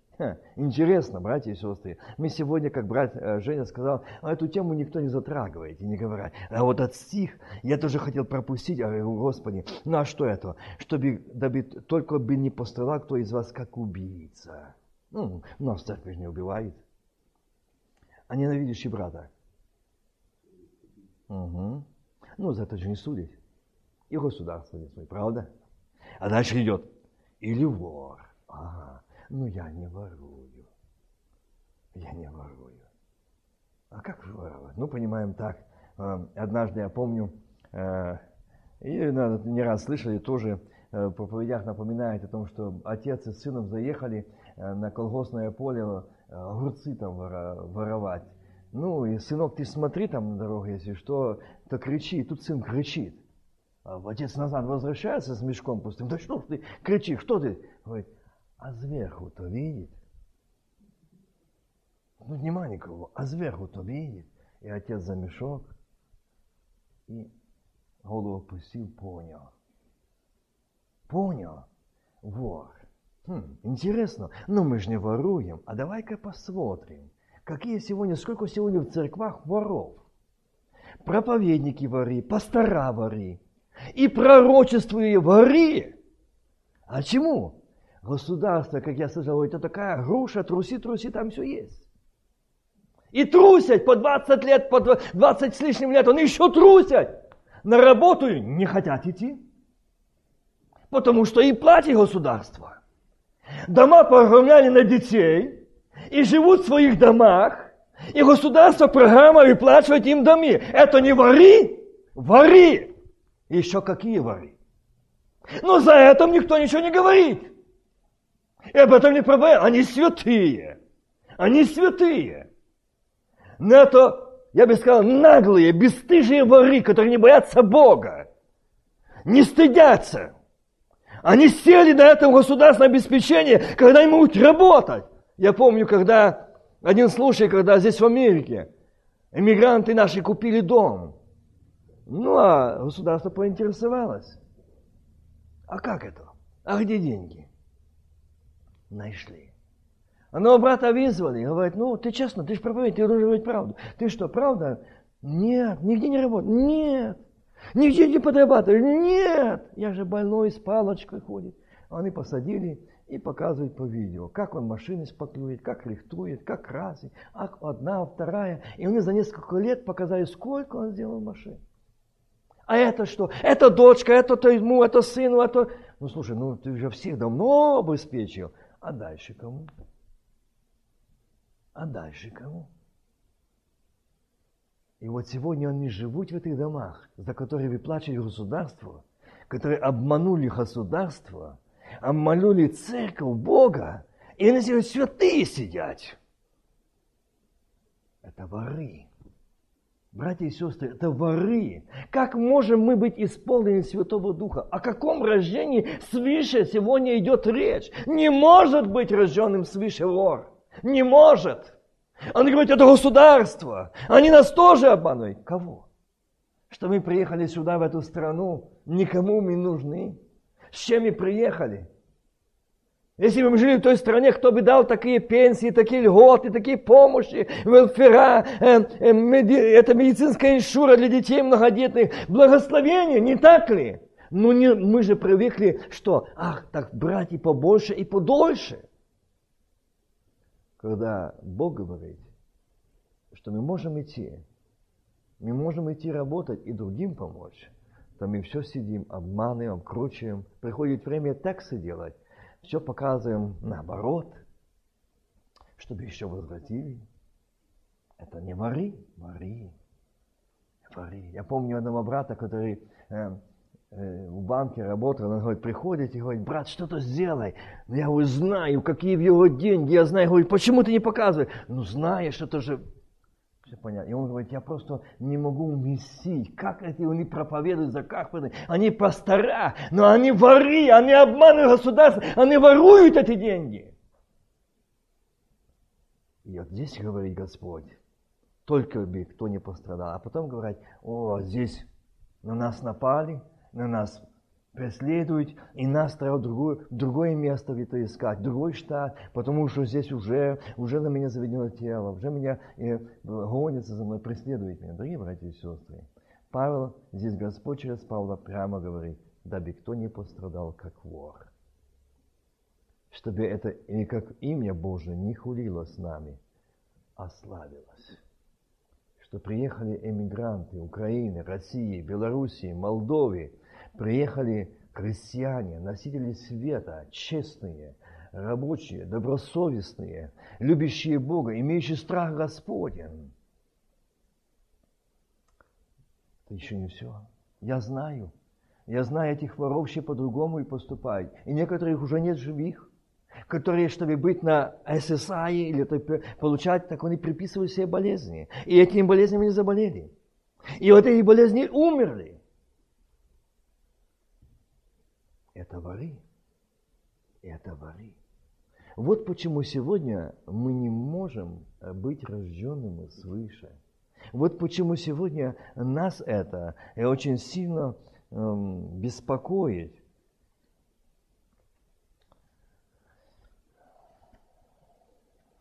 Speaker 2: Интересно, братья и сестры. Мы сегодня, как брат э, Женя сказал, а эту тему никто не затрагивает и не говорит. А вот этот стих я тоже хотел пропустить, а говорю, Господи, ну а что это? Чтобы дабы, только бы не пострадал кто из вас, как убийца. Ну, нас церковь не убивает. А ненавидящий брата. Угу. Ну, за это же не судить. И государство не судит, правда? А дальше идет. Или вор. Ага. Ну, я не ворую. Я не ворую. А как же воровать? Ну, понимаем так. Э, однажды я помню, э, и не раз слышали тоже, э, в проповедях напоминает о том, что отец и сыном заехали на колгоспное поле огурцы там воровать. Ну, и сынок, ты смотри там на дорогу, если что, то кричи. И тут сын кричит. А отец назад возвращается с мешком пустым. Да что ж ты кричишь, что ты? Говорит, а сверху-то видит. Ну, нема никого, а сверху-то видит. И отец за мешок и голову опустил, понял. Понял, вор. Хм, интересно, но мы же не воруем, а давай-ка посмотрим, какие сегодня, сколько сегодня в церквах воров. Проповедники вори, пастора вори, и пророчествуя вори. А чему? Государство, как я сказал, это такая груша, труси, труси, там все есть. И трусят по 20 лет, по 20 с лишним лет, они еще трусят. На работу не хотят идти. Потому что и платит государство. Дома погромляли на детей и живут в своих домах. И государство программа выплачивает им доми. Это не вори, вори. Еще какие вори. Но за это никто ничего не говорит. И об этом не проблема. Они святые. Они святые. Но это, я бы сказал, наглые, бесстыжие воры, которые не боятся Бога. Не стыдятся. Они сели на этом государственном обеспечении, когда им могут работать. Я помню, когда один случай, когда здесь в Америке эмигранты наши купили дом. Ну, а государство поинтересовалось. А как это? А где деньги? Нашли. Одного брата вызвали, говорит, ну, ты честно, ты же проповедник, ты должен говорить правду. Ты что, правда? Нет, нигде не работает. Нет. Нигде не подрабатываешь. Нет. Я же больной с палочкой ходит. Они посадили и показывают по видео, как он машины спаклюет, как рихтует, как красит, а одна, вторая. И они за несколько лет показали, сколько он сделал машин. А это что? Это дочка, это то ему, это сыну, это... Ну, слушай, ну ты же всех давно обеспечил. А дальше кому? А дальше кому? И вот сегодня они живут в этих домах, за которые выплачивает государство, которые обманули государство, обманули церковь Бога, и они сегодня святые сидят. Это воры. Братья и сестры, это воры. Как можем мы быть исполнены Святого Духа? О каком рождении свыше сегодня идет речь? Не может быть рожденным свыше вор. Не может. Он говорит, это государство. Они нас тоже обманывают. Кого? Что мы приехали сюда, в эту страну, никому мы нужны. С чем мы приехали? Если бы мы жили в той стране, кто бы дал такие пенсии, такие льготы, такие помощи, велфера, э, э, меди, это медицинская иншура для детей многодетных, благословение, не так ли? Ну не, мы же привыкли, что, ах, так брать и побольше, и подольше. когда Бог говорит, что мы можем идти, мы можем идти работать и другим помочь, то мы все сидим, обманываем, кручиваем. Приходит время таксы делать, все показываем наоборот, чтобы еще возвратили. Это не вари, вари, вари. Я помню одного брата, который э, э, в банке работал, он говорит, приходит и говорит, брат, что-то сделай. Ну, я говорю, знаю, какие в его деньги, я знаю. Говорит, почему ты не показываешь? Ну, знаешь, это же все понятно. И он говорит, я просто не могу уместить. Как эти они проповедуют за Кахпаны? Они пастора, но они воры, они обманывают государство, они воруют эти деньги. И вот здесь говорит Господь, только бы кто не пострадал. А потом говорят, о, здесь на нас напали, на нас преследуют, и нас треба другое, другое место где-то искать, другой штат, потому что здесь уже, уже на меня заведено тело, уже меня э, гонится за мной, преследует меня. Дорогие братья и сестры, Павел, здесь Господь через Павла прямо говорит, дабы кто не пострадал, как вор. Чтобы это и как имя Божие не хулило с нами, а славилось. Что приехали эмигранты Украины, России, Белоруссии, Молдовы, приехали крестьяне, носители света, честные, рабочие, добросовестные, любящие Бога, имеющие страх Господен. Это еще не все. Я знаю. Я знаю этих воров вообще по-другому и поступают. И некоторых уже нет живых, которые, чтобы быть на ССА или получать, так они приписывают себе болезни. И этими болезнями не заболели. И вот эти болезни умерли. Это воры. Это воры. Вот почему сегодня мы не можем быть рожденными свыше. Вот почему сегодня нас это очень сильно эм, беспокоит.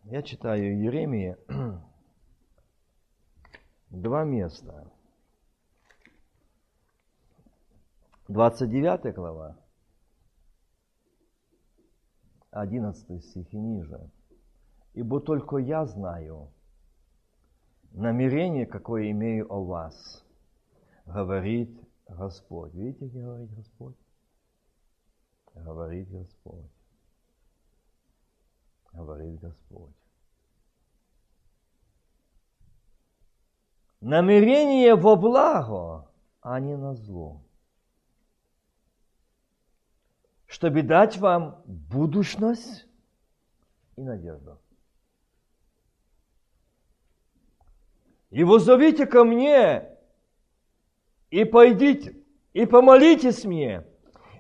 Speaker 2: Я читаю Еремии два места. 29 глава 11 стих и ниже. «Ибо только я знаю намерение, какое имею о вас, говорит Господь». Видите, где говорит Господь? Говорит Господь. Говорит Господь. Намерение во благо, а не на зло чтобы дать вам будущность и надежду. И воззовите ко мне, и пойдите, и помолитесь мне,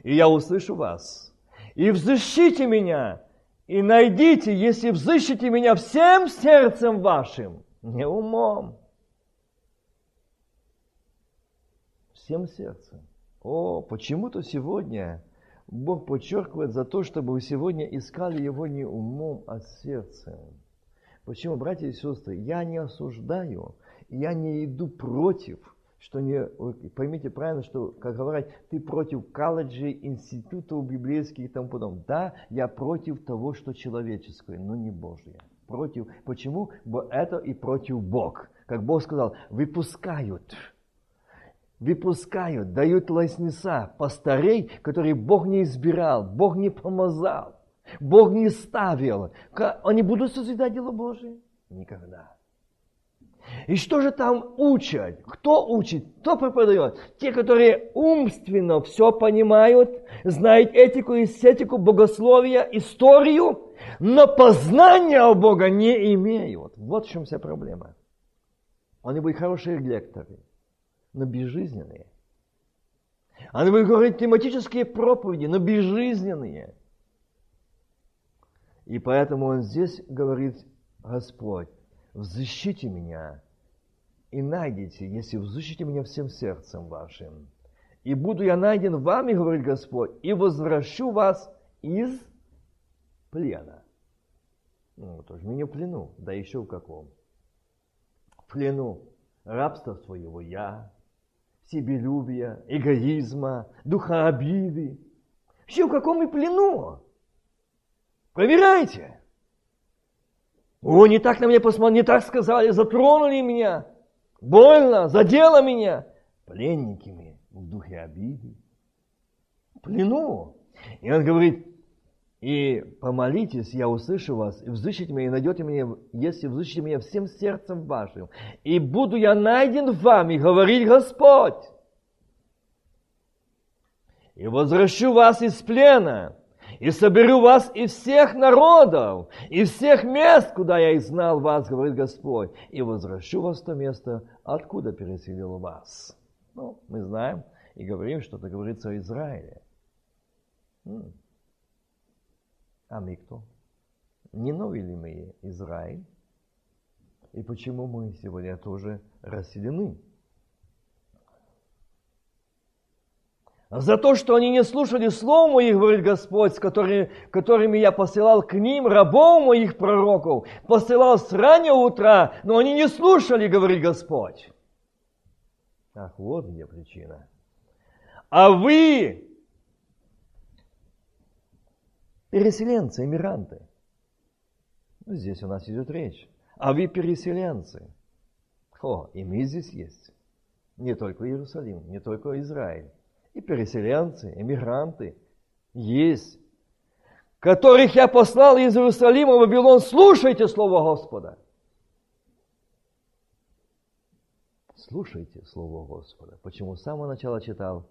Speaker 2: и я услышу вас. И взыщите меня, и найдите, если взыщите меня всем сердцем вашим, не умом, всем сердцем. О, почему-то сегодня Бог подчеркивает за то, чтобы вы сегодня искали Его не умом, а сердцем. Почему, братья и сестры, я не осуждаю, я не иду против, что не, поймите правильно, что, как говорят, ты против колледжей, институтов библейских и тому подобное. Да, я против того, что человеческое, но не Божье. Против. Почему? Бо это и против Бог. Как Бог сказал, выпускают выпускают, дают лоснеса пастырей, которые Бог не избирал, Бог не помазал, Бог не ставил. Они будут созидать дело Божие? Никогда. И что же там учат? Кто учит? Кто преподает? Те, которые умственно все понимают, знают этику эстетику, богословия, историю, но познания Бога не имеют. Вот в чем вся проблема. Они будут хорошие лекторы но безжизненные. Они будут говорить тематические проповеди, но безжизненные. И поэтому он здесь говорит, Господь, взыщите меня и найдите, если взыщите меня всем сердцем вашим. И буду я найден вами, говорит Господь, и возвращу вас из плена. Ну, тоже меня в плену, да еще в каком? В плену рабства своего я, себелюбия, эгоизма, духа обиды. Все в каком и плену. Проверяйте. О, не так на меня посмотрели, не так сказали, затронули меня. Больно, задело меня. Пленниками в духе обиды. Плену. И он говорит, и помолитесь, я услышу вас, и взыщите меня, и найдете меня, если взыщите меня всем сердцем вашим. И буду я найден вами, говорит Господь. И возвращу вас из плена, и соберу вас из всех народов, из всех мест, куда я изгнал вас, говорит Господь, и возвращу вас в то место, откуда переселил вас. Ну, мы знаем и говорим, что это говорится о Израиле. А мы кто? Не новый ли мы Израиль? И почему мы сегодня тоже расселены? За то, что они не слушали слов моих, говорит Господь, с которыми, которыми я посылал к ним рабов моих пророков, посылал с раннего утра, но они не слушали, говорит Господь. Ах, вот где причина. А вы, переселенцы, эмиранты, ну, здесь у нас идет речь, а вы переселенцы. О, и мы здесь есть. Не только Иерусалим, не только Израиль и переселенцы, эмигранты есть, которых я послал из Иерусалима в Вавилон. Слушайте Слово Господа. Слушайте Слово Господа. Почему с самого начала читал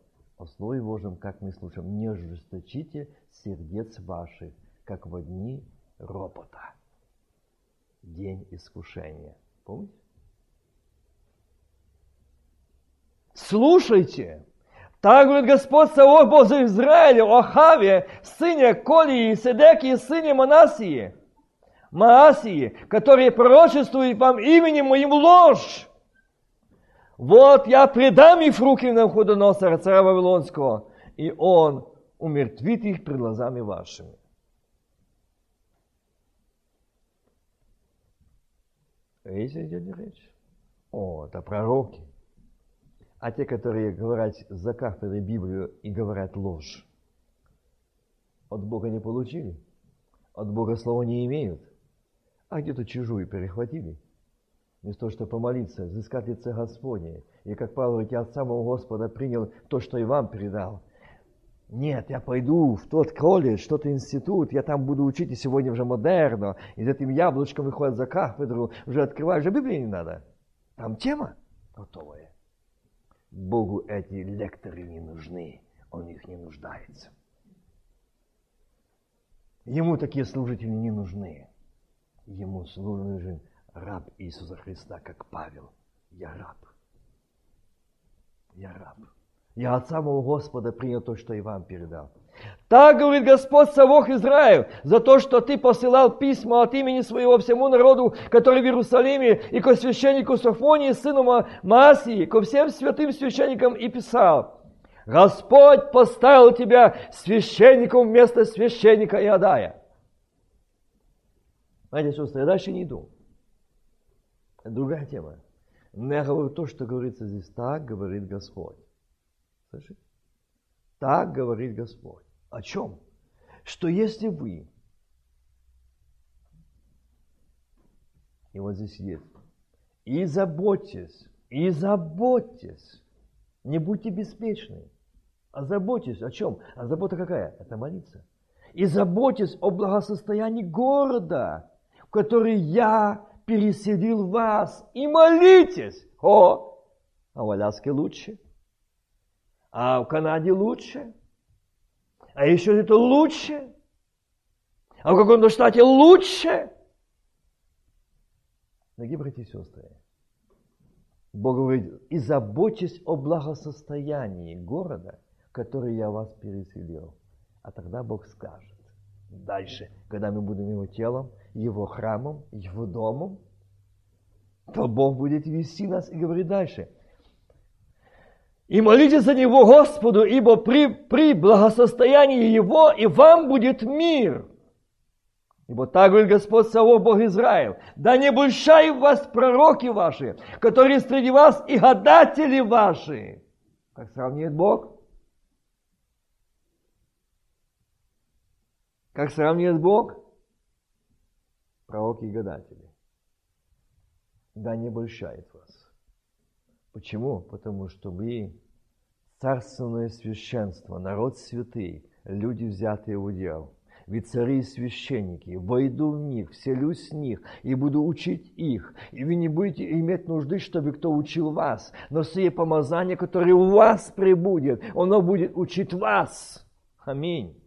Speaker 2: Слове Божьем, как мы слушаем. Не ожесточите сердец ваших, как в дни ропота. День искушения. Помните? Слушайте. Так говорит Господь Савов Божий Израиля о Ахаве, сыне Колии, Седеки, сыне Манасии, Маасии, которые пророчествуют вам именем моим ложь. Вот я предам их в руки Навходоносора, царя Вавилонского, и он умертвит их пред глазами вашими. Видите, идет речь? О, это пророки. А те, которые говорят за кафедрой Библию и говорят ложь, от Бога не получили, от Бога слова не имеют, а где-то чужую перехватили. Вместо того, чтобы помолиться, взыскать лице Господне. И как Павел говорит, я от самого Господа принял то, что и вам передал. Нет, я пойду в тот колледж, тот институт, я там буду учить, и сегодня уже модерно, и за этим яблочком выходят за кафедру, уже открываю, уже Библии не надо. Там тема готовая. Богу эти лекторы не нужны, Он их не нуждается. Ему такие служители не нужны. Ему нужен раб Иисуса Христа, как Павел. Я раб. Я раб. Я от самого Господа принял то, что и вам передал. Так говорит Господь Савох Израиль, за то, что ты посылал письма от имени своего всему народу, который в Иерусалиме, и ко священнику Софонии, сыну Маасии, ко всем святым священникам и писал, Господь поставил тебя священником вместо священника Иадая. Знаете, сестры, я дальше не иду. Другая тема. Я говорю то, что говорится здесь. Так говорит Господь. Слышите? Так говорит Господь. О чем? Что если вы, и вот здесь есть, и заботьтесь, и заботьтесь, не будьте беспечны, а заботьтесь о чем? А забота какая? Это молиться. И заботьтесь о благосостоянии города, в который я переселил вас, и молитесь. О, а в Аляске лучше, а в Канаде лучше, а еще это лучше, а в каком-то штате лучше. Дорогие братья и сестры, Бог говорит, и заботьтесь о благосостоянии города, который я вас переселил. А тогда Бог скажет дальше, когда мы будем его телом, его храмом, его домом, то Бог будет вести нас и говорить дальше – и молитесь за него Господу, ибо при, при благосостоянии его и вам будет мир. Ибо так говорит Господь Савов, Бог Израиль, да не большай вас пророки ваши, которые среди вас и гадатели ваши. Как сравнивает Бог? Как сравнивает Бог?
Speaker 1: пророки и гадатели. Да не обольщает вас. Почему? Потому что вы царственное священство, народ святый, люди, взятые в удел. Ведь цари и священники, войду в них, вселюсь с них и буду учить их. И вы не будете иметь нужды, чтобы кто учил вас. Но сие помазание, которое у вас прибудет, оно будет учить вас. Аминь.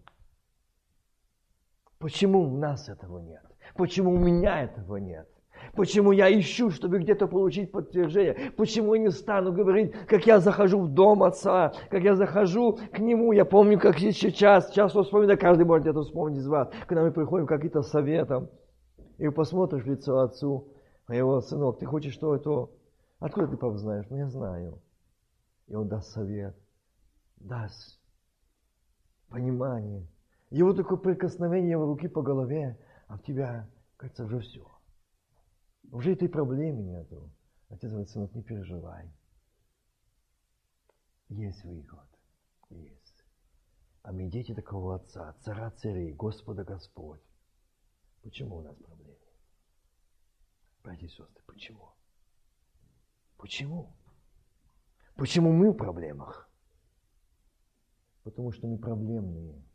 Speaker 1: Почему у нас этого нет? Почему у меня этого нет? Почему я ищу, чтобы где-то получить подтверждение? Почему я не стану говорить, как я захожу в дом отца, как я захожу к нему? Я помню, как сейчас, часто вспоминаю, каждый может это вспомнить из вас, когда мы приходим к каким-то советам, и посмотришь в лицо отцу, а его сынок, ты хочешь то то. Откуда ты пап знаешь? Ну, я знаю. И он даст совет, даст понимание. Его такое прикосновение его руки по голове, а в тебя, кажется, уже все. Уже этой проблемы нету. Отец говорит, сынок, не переживай. Есть выход. Есть. А мы дети такого Отца, Цара царей, Господа Господь. Почему у нас проблемы? Братья и сестры, почему? Почему? Почему мы в проблемах? Потому что мы проблемные.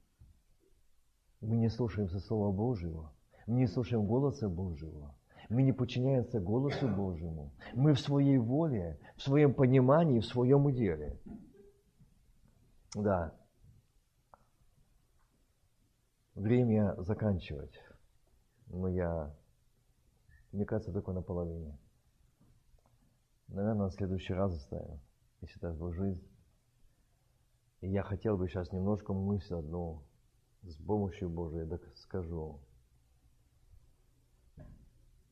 Speaker 1: Мы не слушаемся Слова Божьего, мы не слушаем голоса Божьего. Мы не подчиняемся голосу Божьему. Мы в своей воле, в своем понимании, в своем уделе. Да. Время заканчивать. Но я, мне кажется, только наполовине. Наверное, на следующий раз оставим, если так Бог жизнь. И я хотел бы сейчас немножко мысль одну с помощью Божией так скажу.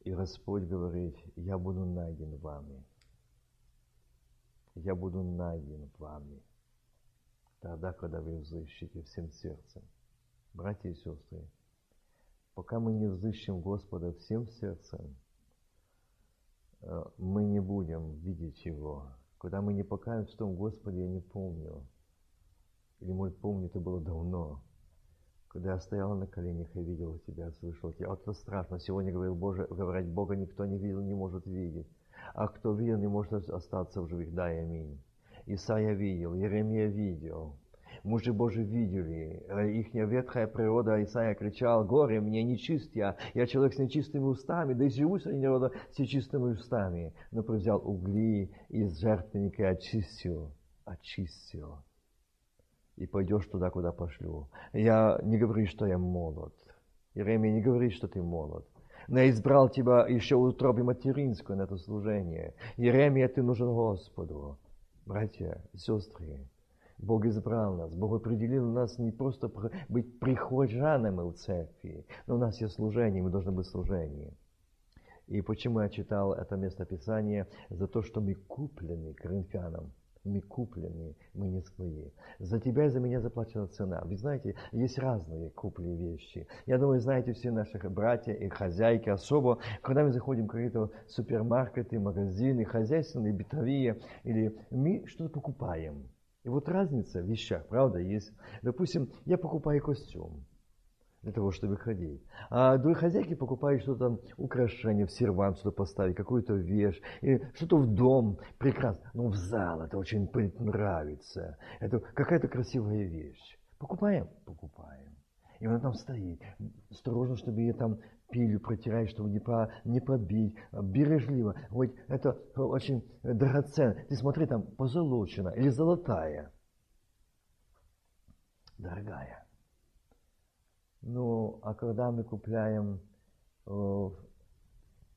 Speaker 1: И Господь говорит, я буду найден вами. Я буду найден вами. Тогда, когда вы взыщете всем сердцем. Братья и сестры, пока мы не взыщем Господа всем сердцем, э, мы не будем видеть Его. Когда мы не покаемся в том, Господи, я не помню. Или, может, помню, это было давно. Когда я стоял на коленях и видел тебя, слышал тебя. Вот это страшно. Сегодня говорил Боже, говорить Бога никто не видел, не может видеть. А кто видел, не может остаться в живых. Да, аминь. Исаия видел, Еремия видел. Мужи Божьи видели, их ветхая природа, Исаия кричал, горе мне, нечист я, я человек с нечистыми устами, да и живу среди народа с нечистыми устами. Но взял угли из жертвенника и очистил, очистил и пойдешь туда, куда пошлю. Я не говорю, что я молод. Иеремия не говорит, что ты молод. Но я избрал тебя еще в утробе материнскую на это служение. Иеремия, ты нужен Господу. Братья, сестры, Бог избрал нас, Бог определил нас не просто быть прихожанами в церкви, но у нас есть служение, мы должны быть служением. И почему я читал это местописание? За то, что мы куплены коринфянам мы куплены, мы не свои. За тебя и за меня заплачена цена. Вы знаете, есть разные купленные вещи. Я думаю, знаете все наши братья и хозяйки особо, когда мы заходим в какие-то супермаркеты, магазины, хозяйственные, бытовые, или мы что-то покупаем. И вот разница в вещах, правда, есть. Допустим, я покупаю костюм для того, чтобы ходить. А другой хозяйки покупают что-то, украшение в сервант, что поставить, какую-то вещь, и что-то в дом, прекрасно. Но в зал это очень нравится. Это какая-то красивая вещь. Покупаем? Покупаем. И она там стоит. Осторожно, чтобы ее там пилю протирать, чтобы не, по, не побить. Бережливо. Вот это очень драгоценно. Ты смотри, там позолочена или золотая. Дорогая. Ну, а когда мы купляем э,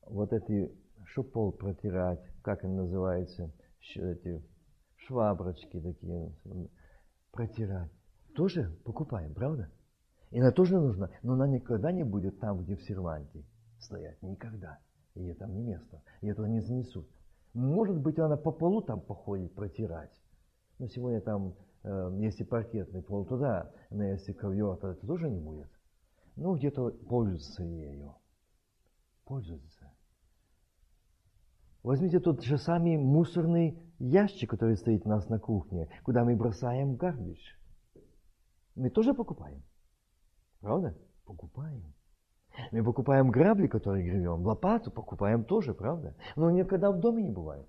Speaker 1: вот эти, что пол протирать, как они называются, эти шваброчки такие, протирать, тоже покупаем, правда? И она тоже нужна, но она никогда не будет там, где в серванте стоять, никогда. Ее там не место, ее туда не занесут. Может быть, она по полу там походит протирать, но сегодня там, э, если паркетный пол туда, но если ковер, то это тоже не будет ну, где-то пользуются ею. Пользуются. Возьмите тот же самый мусорный ящик, который стоит у нас на кухне, куда мы бросаем гарбич. Мы тоже покупаем. Правда? Покупаем.
Speaker 2: Мы покупаем грабли, которые гребем, лопату покупаем тоже, правда? Но никогда в доме не бывает.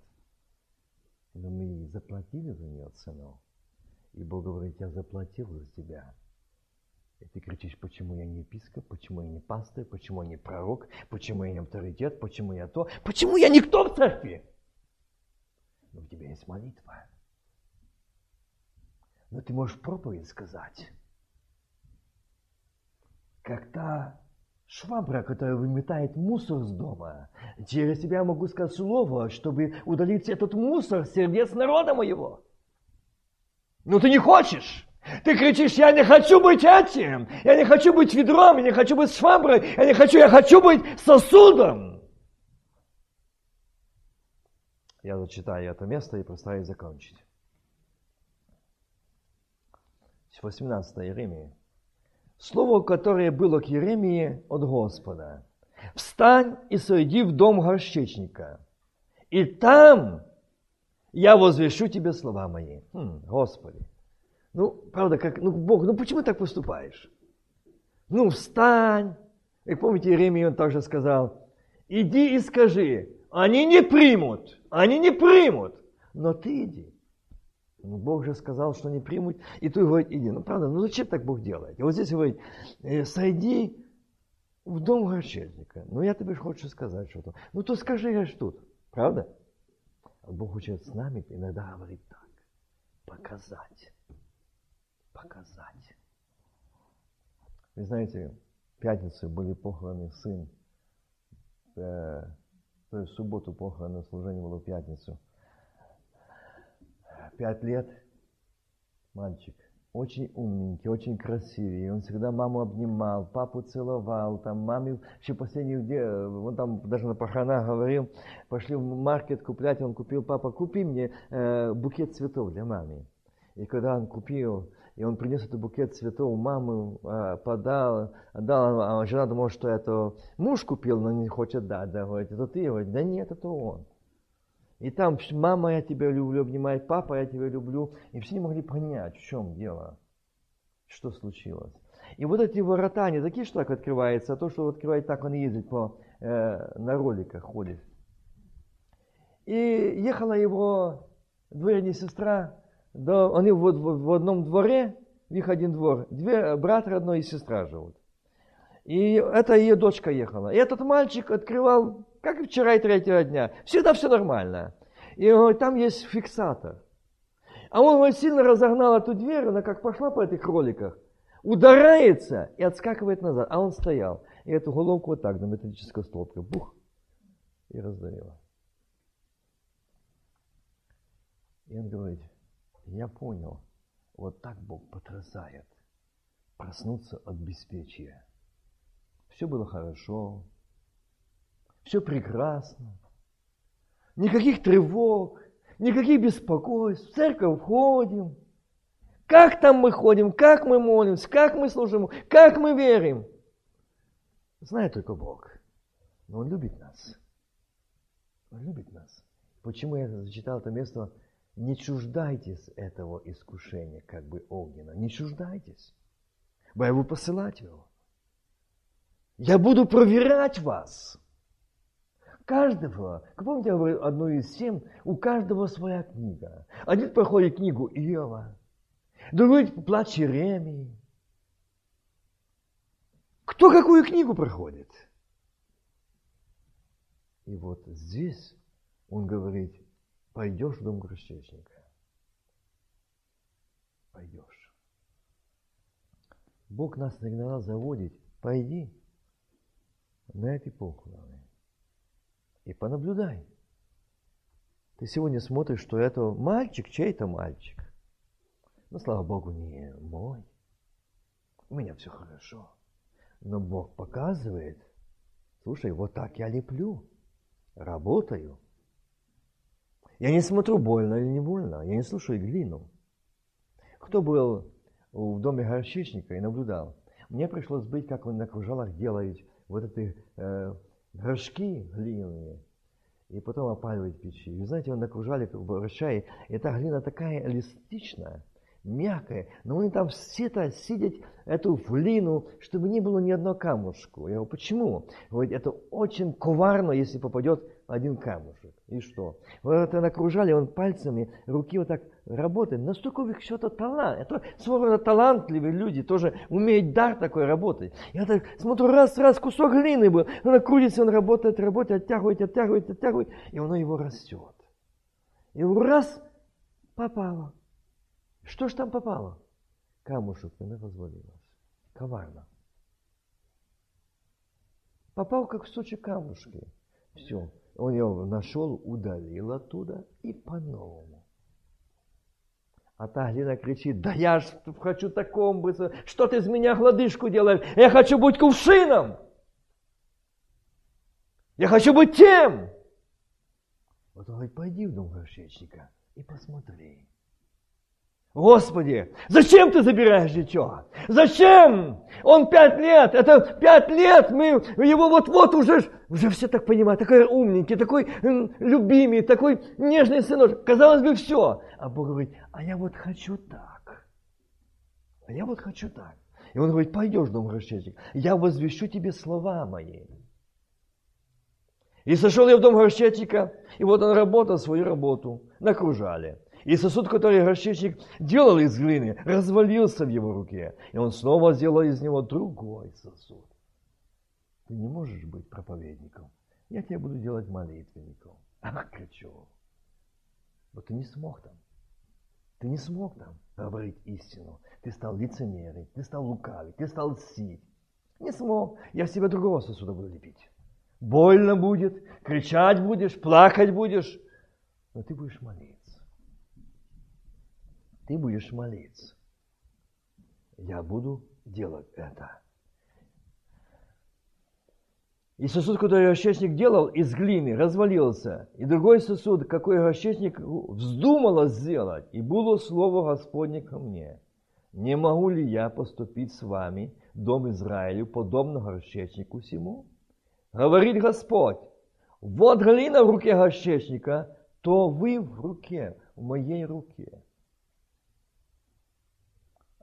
Speaker 2: Но мы заплатили за нее цену. И Бог говорит, я заплатил за тебя. И ты кричишь, почему я не епископ, почему я не пастор, почему я не пророк, почему я не авторитет, почему я то, почему я никто в церкви? Но у тебя есть молитва. Но ты можешь проповедь сказать. Как та швабра, которая выметает мусор с дома. Через тебя я могу сказать слово, чтобы удалить этот мусор сердец народа моего. Но ты не хочешь. Ты кричишь, я не хочу быть этим, я не хочу быть ведром, я не хочу быть шваброй, я не хочу, я хочу быть сосудом. Я зачитаю это место и постараюсь закончить. 18 Иеремии. Слово, которое было к Еремии от Господа. «Встань и сойди в дом горщичника, и там я возвещу тебе слова мои». Хм, Господи, ну, правда, как, ну, Бог, ну почему так поступаешь? Ну, встань. И помните, Иеремия он также сказал, иди и скажи, они не примут, они не примут, но ты иди. Ну, Бог же сказал, что не примут, и ты говорит, иди. Ну, правда, ну зачем так Бог делает? И вот здесь говорит, «Э, сойди в дом горчетника. Ну, я тебе хочу сказать что-то. Ну, то скажи, я ж тут. Правда? А Бог хочет с нами иногда говорить так. Показать показать. Вы знаете, в пятницу были похороны сын. Э, то есть в субботу похороны, служение было в пятницу. Пять лет, мальчик, очень умненький, очень красивый. Он всегда маму обнимал, папу целовал, там маме, еще последний где, он там даже на похоронах говорил, пошли в маркет куплять, он купил, папа, купи мне э, букет цветов для мамы. И когда он купил, и он принес этот букет цветов, маму э, подал, отдал, а жена думала, что это муж купил, но не хочет дать, да, говорит, это ты, говорит, да нет, это он. И там мама, я тебя люблю, обнимает, папа, я тебя люблю. И все не могли понять, в чем дело, что случилось. И вот эти ворота, не такие, что так открывается, а то, что открывает так, он ездит по, э, на роликах, ходит. И ехала его двоюродная сестра да, они вот в, одном дворе, в их один двор, две брат родной и сестра живут. И это ее дочка ехала. И этот мальчик открывал, как и вчера и третьего дня, всегда все нормально. И говорит, там есть фиксатор. А он вот сильно разогнал эту дверь, она как пошла по этих роликах, ударяется и отскакивает назад. А он стоял. И эту головку вот так на металлической столбке, бух, и раздавила. И он говорит, я понял, вот так Бог потрясает. Проснуться от беспечия. Все было хорошо, все прекрасно, никаких тревог, никаких беспокойств. В церковь ходим. Как там мы ходим, как мы молимся, как мы служим, как мы верим. Знает только Бог. Но Он любит нас. Он любит нас. Почему я зачитал это место не чуждайтесь этого искушения, как бы огненно. Не чуждайтесь. Бо я буду посылать его. Я буду проверять вас. Каждого, как помните, я говорю одну из семь, у каждого своя книга. Один проходит книгу Иова, другой плач Иеремии. Кто какую книгу проходит? И вот здесь он говорит, Пойдешь в дом грешечника. Пойдешь. Бог нас иногда заводит. Пойди на эти похороны и понаблюдай. Ты сегодня смотришь, что это мальчик, чей-то мальчик. Ну, слава Богу, не мой. У меня все хорошо. Но Бог показывает, слушай, вот так я леплю, работаю – я не смотрю, больно или не больно. Я не слушаю глину. Кто был в доме горчичника и наблюдал? Мне пришлось быть, как он на кружалах делает вот эти э, горшки глиняные, и потом опаливать печи. Вы знаете, он на кружале вращает, и эта глина такая эластичная, мягкое, но они там все-то сидят эту глину, чтобы не было ни одного камушку. Я говорю, почему? Говорит, это очень коварно, если попадет один камушек. И что? Вот это окружали, он пальцами, руки вот так работает. Настолько у них что-то талант. Это своего талантливые люди, тоже умеют дар такой работать. Я так смотрю, раз, раз, кусок глины был. Он крутится, он работает, работает, оттягивает, оттягивает, оттягивает, и оно его растет. И раз, попало. Что ж там попало? Камушек не развалилось. Коварно. Попал как кусочек камушки. Все. Он его нашел, удалил оттуда и по-новому. А та глина кричит, да я ж хочу таком быть, что ты из меня гладышку делаешь? Я хочу быть кувшином. Я хочу быть тем. Вот он говорит, пойди в дом горшечника и посмотри. Господи, зачем ты забираешь дитё? Зачем? Он пять лет, это пять лет, мы его вот-вот уже, уже все так понимают, такой умненький, такой любимый, такой нежный сынок. Казалось бы, все. А Бог говорит, а я вот хочу так. А я вот хочу так. И он говорит, пойдешь, дом горшечник, я возвещу тебе слова мои. И сошел я в дом горшечника, и вот он работал свою работу, накружали. И сосуд, который горчичник делал из глины, развалился в его руке. И он снова сделал из него другой сосуд. Ты не можешь быть проповедником. Я тебя буду делать молитвенником. Ах, кричу. Вот ты не смог там. Ты не смог там говорить истину. Ты стал лицемерить, ты стал лукавить, ты стал сить. Не смог. Я в себя другого сосуда буду лепить. Больно будет, кричать будешь, плакать будешь, но ты будешь молиться ты будешь молиться. Я буду делать это. И сосуд, который расчетник делал из глины, развалился. И другой сосуд, какой расчетник вздумало сделать. И было слово Господне ко мне. Не могу ли я поступить с вами, дом Израилю, подобно горчечнику всему? Говорит Господь, вот глина в руке горчечника, то вы в руке, в моей руке.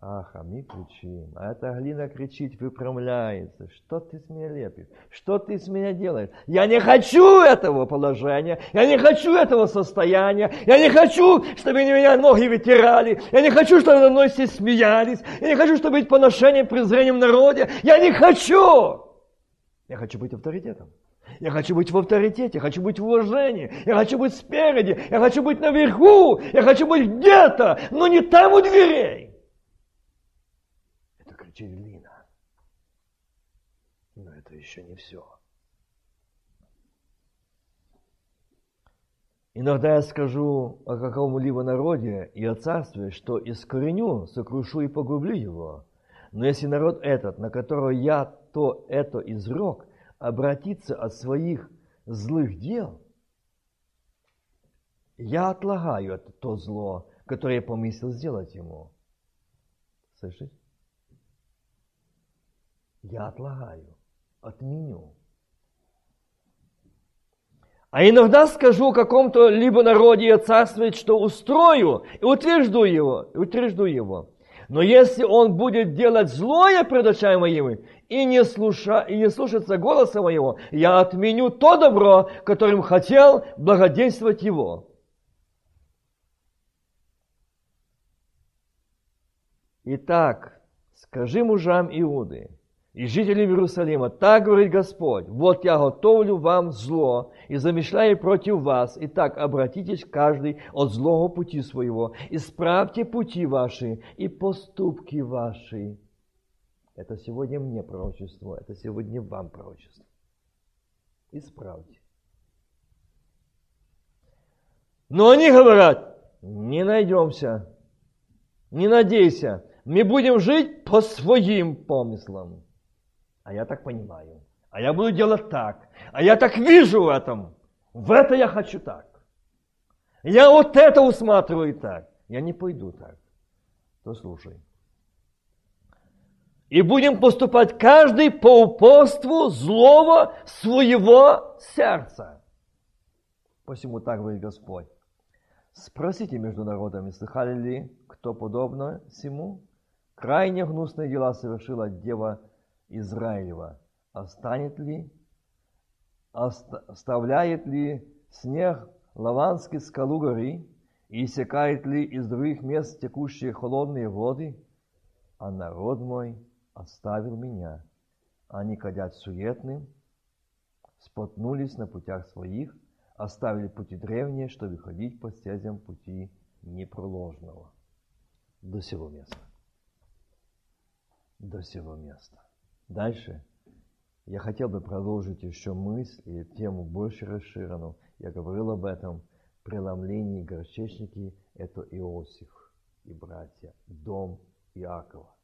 Speaker 2: Ах, а мы кричим, а эта глина кричит, выпрямляется. Что ты с меня лепишь? Что ты с меня делаешь? Я не хочу этого положения, я не хочу этого состояния, я не хочу, чтобы меня ноги вытирали, я не хочу, чтобы надо мной все смеялись, я не хочу, чтобы быть поношением, презрением народе. Я не хочу! Я хочу быть авторитетом. Я хочу быть в авторитете, я хочу быть в уважении, я хочу быть спереди, я хочу быть наверху, я хочу быть где-то, но не там у дверей через Но это еще не все. Иногда я скажу о каком-либо народе и о царстве, что искореню, сокрушу и погублю его. Но если народ этот, на которого я то это изрек, обратится от своих злых дел, я отлагаю это то зло, которое я помыслил сделать ему. Слышите? Я отлагаю, отменю. А иногда скажу какому-то либо народе царствовать, что устрою и утвержду его, утвержду его. Но если он будет делать злое пред очами моими и не, слуша, и не слушаться голоса моего, я отменю то добро, которым хотел благодействовать его. Итак, скажи мужам Иуды, и жителям Иерусалима, так говорит Господь, вот я готовлю вам зло и замышляю против вас. Итак, обратитесь каждый от злого пути своего, исправьте пути ваши и поступки ваши. Это сегодня мне пророчество, это сегодня вам пророчество. Исправьте. Но они говорят, не найдемся, не надейся, мы будем жить по своим помыслам. А я так понимаю. А я буду делать так. А я так вижу в этом. В это я хочу так. Я вот это усматриваю так. Я не пойду так. То слушай. И будем поступать каждый по упорству злого своего сердца. Посему так говорит Господь. Спросите между народами, слыхали ли
Speaker 1: кто подобно всему? Крайне гнусные дела совершила дева Израилева. Останет ли, оставляет ли снег Лаванский скалу горы, и иссякает ли из других мест текущие холодные воды? А народ мой оставил меня. Они кадят суетным, спотнулись на путях своих, оставили пути древние, чтобы ходить по стезям пути непроложного. До сего места. До сего места. Дальше я хотел бы продолжить еще мысль и тему больше расширенную. Я говорил об этом преломлении горчичники – это Иосиф и братья, дом Иакова.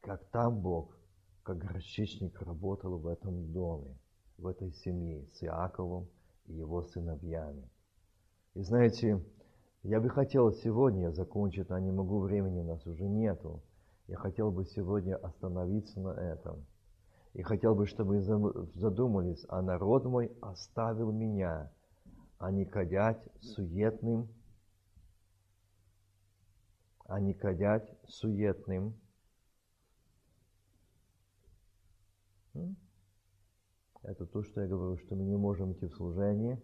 Speaker 1: Как там Бог, как горчичник работал в этом доме, в этой семье с Иаковом и его сыновьями. И знаете, я бы хотел сегодня закончить, но не могу, времени у нас уже нету. Я хотел бы сегодня остановиться на этом. И хотел бы, чтобы задумались, а народ мой оставил меня, а не кадять суетным, а не кадять суетным. Это то, что я говорю, что мы не можем идти в служение,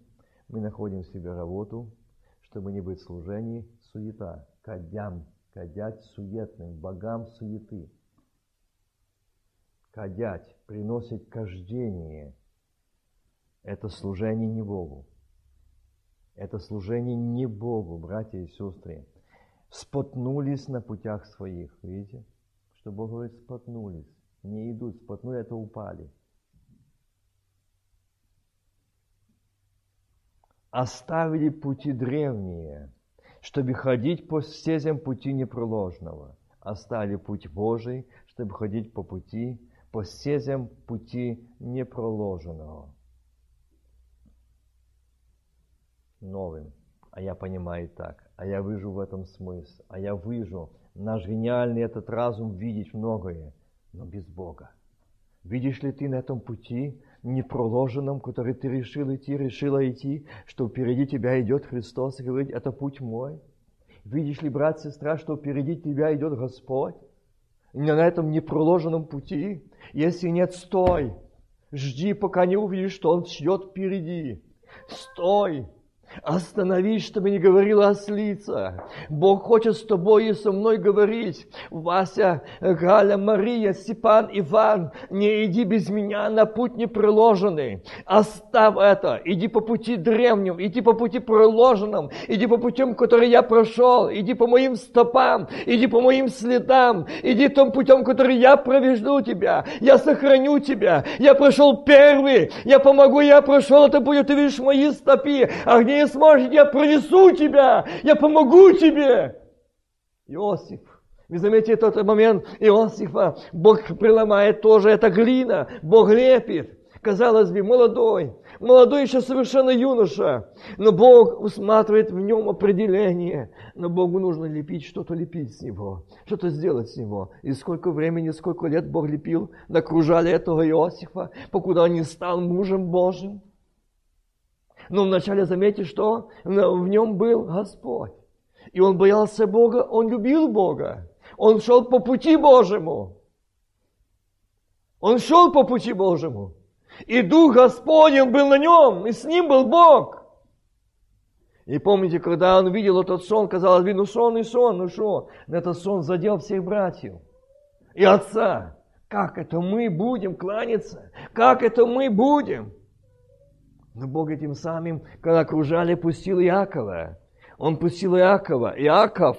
Speaker 1: мы находим в себе работу, чтобы не быть в служении, суета, кадям, кадять суетным, богам суеты. Кадять, приносить кождение – это служение не Богу. Это служение не Богу, братья и сестры. Спотнулись на путях своих. Видите? Что Бог говорит, спотнулись. Не идут, спотнули, это упали. Оставили пути древние, чтобы ходить по стезям пути непроложного. Оставили путь Божий, чтобы ходить по пути по стезям пути непроложенного. Новым. А я понимаю так. А я вижу в этом смысл. А я вижу, наш гениальный этот разум видеть многое, но без Бога. Видишь ли ты на этом пути, непроложенном, который ты решил идти, решила идти, что впереди тебя идет Христос и говорит, это путь мой? Видишь ли, брат, сестра, что впереди тебя идет Господь? на этом непроложенном пути. Если нет, стой. Жди, пока не увидишь, что Он ждет впереди. Стой. Остановись, чтобы не говорила ослица. Бог хочет с тобой и со мной говорить. Вася, Галя, Мария, Степан, Иван, не иди без меня на путь непроложенный. Оставь это. Иди по пути древним, иди по пути проложенным, иди по путям, которые я прошел, иди по моим стопам, иди по моим следам, иди том путем, который я провежду тебя. Я сохраню тебя. Я прошел первый, я помогу, я прошел, это будет, ты видишь мои стопи. Огни не сможешь, я пронесу тебя, я помогу тебе. Иосиф. Вы заметите тот момент Иосифа, Бог приломает тоже, это глина, Бог лепит. Казалось бы, молодой, молодой еще совершенно юноша, но Бог усматривает в нем определение. Но Богу нужно лепить, что-то лепить с него, что-то сделать с него. И сколько времени, сколько лет Бог лепил, накружали этого Иосифа, покуда он не стал мужем Божьим. Но вначале заметьте, что в нем был Господь. И он боялся Бога, он любил Бога. Он шел по пути Божьему. Он шел по пути Божьему. И Дух Господень был на нем, и с ним был Бог. И помните, когда он видел этот сон, казалось бы, ну сон и сон, ну что? Этот сон задел всех братьев и отца. Как это мы будем кланяться? Как это мы будем? Но Бог этим самым, когда окружали, пустил Иакова. Он пустил Иакова. Иаков,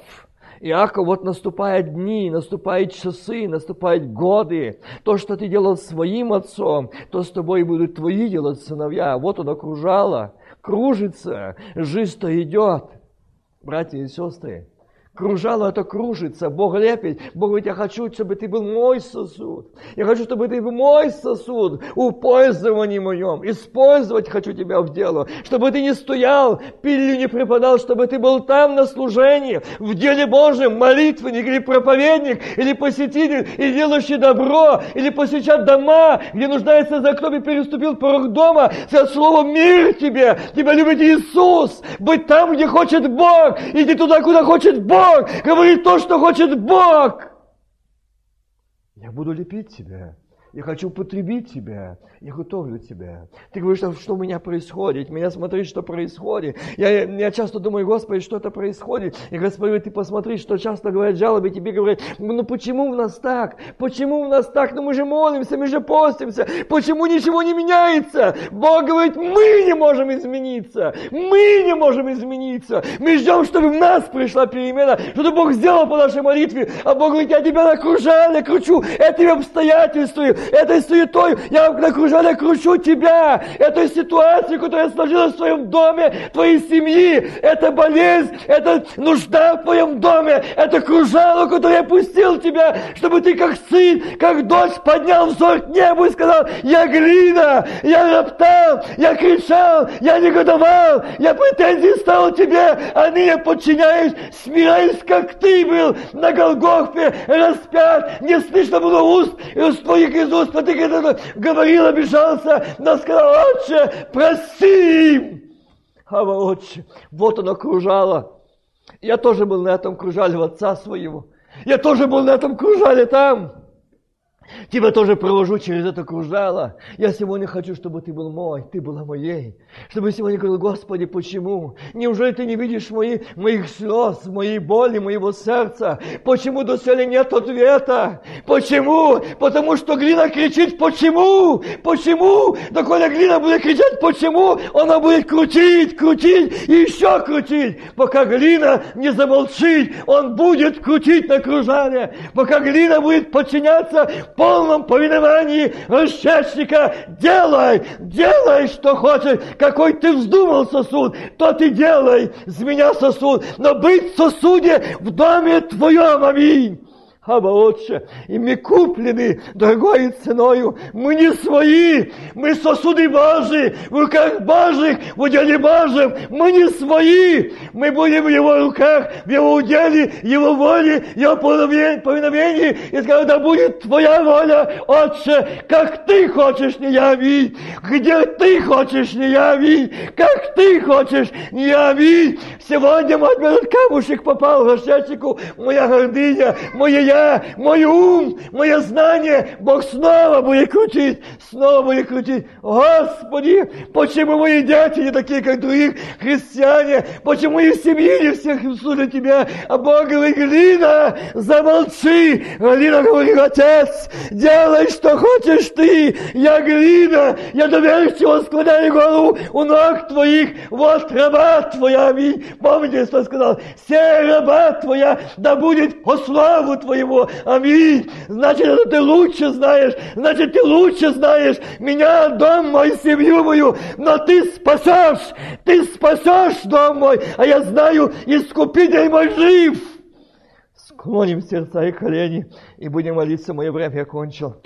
Speaker 1: Иаков, вот наступают дни, наступают часы, наступают годы. То, что ты делал своим отцом, то с тобой будут твои делать сыновья. Вот он окружала, кружится, жизнь-то идет. Братья и сестры,
Speaker 2: Кружало это кружится, Бог лепит. Бог говорит, я хочу, чтобы ты был мой сосуд. Я хочу, чтобы ты был мой сосуд в пользовании моем. Использовать хочу тебя в дело. Чтобы ты не стоял, пилью не преподал, чтобы ты был там на служении, в деле Божьем, молитвенник или проповедник, или посетитель, или делающий добро, или посещать дома, где нуждается за кровь и переступил порог дома. За слово мир тебе, тебя любит Иисус. Быть там, где хочет Бог, иди туда, куда хочет Бог. Бог, говорит то, что хочет Бог. Я буду лепить тебя. Я хочу потребить тебя. Я готовлю тебя. Ты говоришь, что, что у меня происходит. Меня смотри, что происходит. Я, я часто думаю, Господи, что это происходит. И Господи, ты посмотри, что часто говорят жалобы, тебе говорят, ну почему у нас так? Почему у нас так? Ну мы же молимся, мы же постимся. Почему ничего не меняется? Бог говорит, мы не можем измениться. Мы не можем измениться. Мы ждем, чтобы в нас пришла перемена, что Бог сделал по нашей молитве. А Бог говорит, я тебя накружаю, я кручу этими обстоятельствами, этой суетой. Я накружаю уже кручу тебя, этой ситуации, которая сложилась в твоем доме, твоей семьи, это болезнь, это нужда в твоем доме, это кружало, которое пустил тебя, чтобы ты как сын, как дочь поднял взор к небу и сказал, я глина, я роптал, я кричал, я негодовал, я претензии ставил тебе, а ныне подчиняюсь, смиряюсь, как ты был на Голгофе, распят, не слышно было уст, из твоих из уст, ты говорила обижался, но сказал, отче, прости им. А отче, вот оно кружало. Я тоже был на этом кружале в отца своего. Я тоже был на этом кружале там. Тебя тоже провожу через это кружало. Я сегодня хочу, чтобы ты был мой, ты была моей. Чтобы сегодня говорил, Господи, почему? Неужели ты не видишь мои, моих слез, моей боли, моего сердца? Почему до сели нет ответа? Почему? Потому что глина кричит, почему? Почему? Да коли глина будет кричать, почему? Она будет крутить, крутить и еще крутить. Пока глина не замолчит, он будет крутить на кружале. Пока глина будет подчиняться полном повиновании расчетчика. Делай, делай, что хочешь. Какой ты вздумал сосуд, то ты делай. С меня сосуд. Но быть в сосуде в доме твоем. Аминь. Аба, Отче, и мы куплены дорогой ценою. Мы не свои, мы сосуды Божьи, в руках Божьих, в уделе Божьем. Мы не свои, мы будем в Его руках, в Его уделе, Его воле, Его повиновении. И скажем, да будет Твоя воля, Отче, как Ты хочешь не яви, где Ты хочешь не яви, как Ты хочешь не яви. Сегодня мой этот камушек попал в горшечку, моя гордыня, моя я мой ум, мое знание, Бог снова будет крутить, снова будет крутить. Господи, почему мои дети не такие, как других христиане? Почему и в семье не всех служат Тебя? А Бог говорит, Глина, замолчи. Глина говорит, Отец, делай, что хочешь Ты. Я глина, я доверчиво склоняю голову у ног Твоих. Вот раба Твоя, аминь. Помните, что сказал? Все раба Твоя, да будет по славу Твоему его. Аминь. Значит, это ты лучше знаешь. Значит, ты лучше знаешь меня, дом мой, семью мою. Но ты спасешь. Ты спасешь дом мой. А я знаю, искупитель мой жив. Склоним сердца и колени и будем молиться. Мое время я кончил.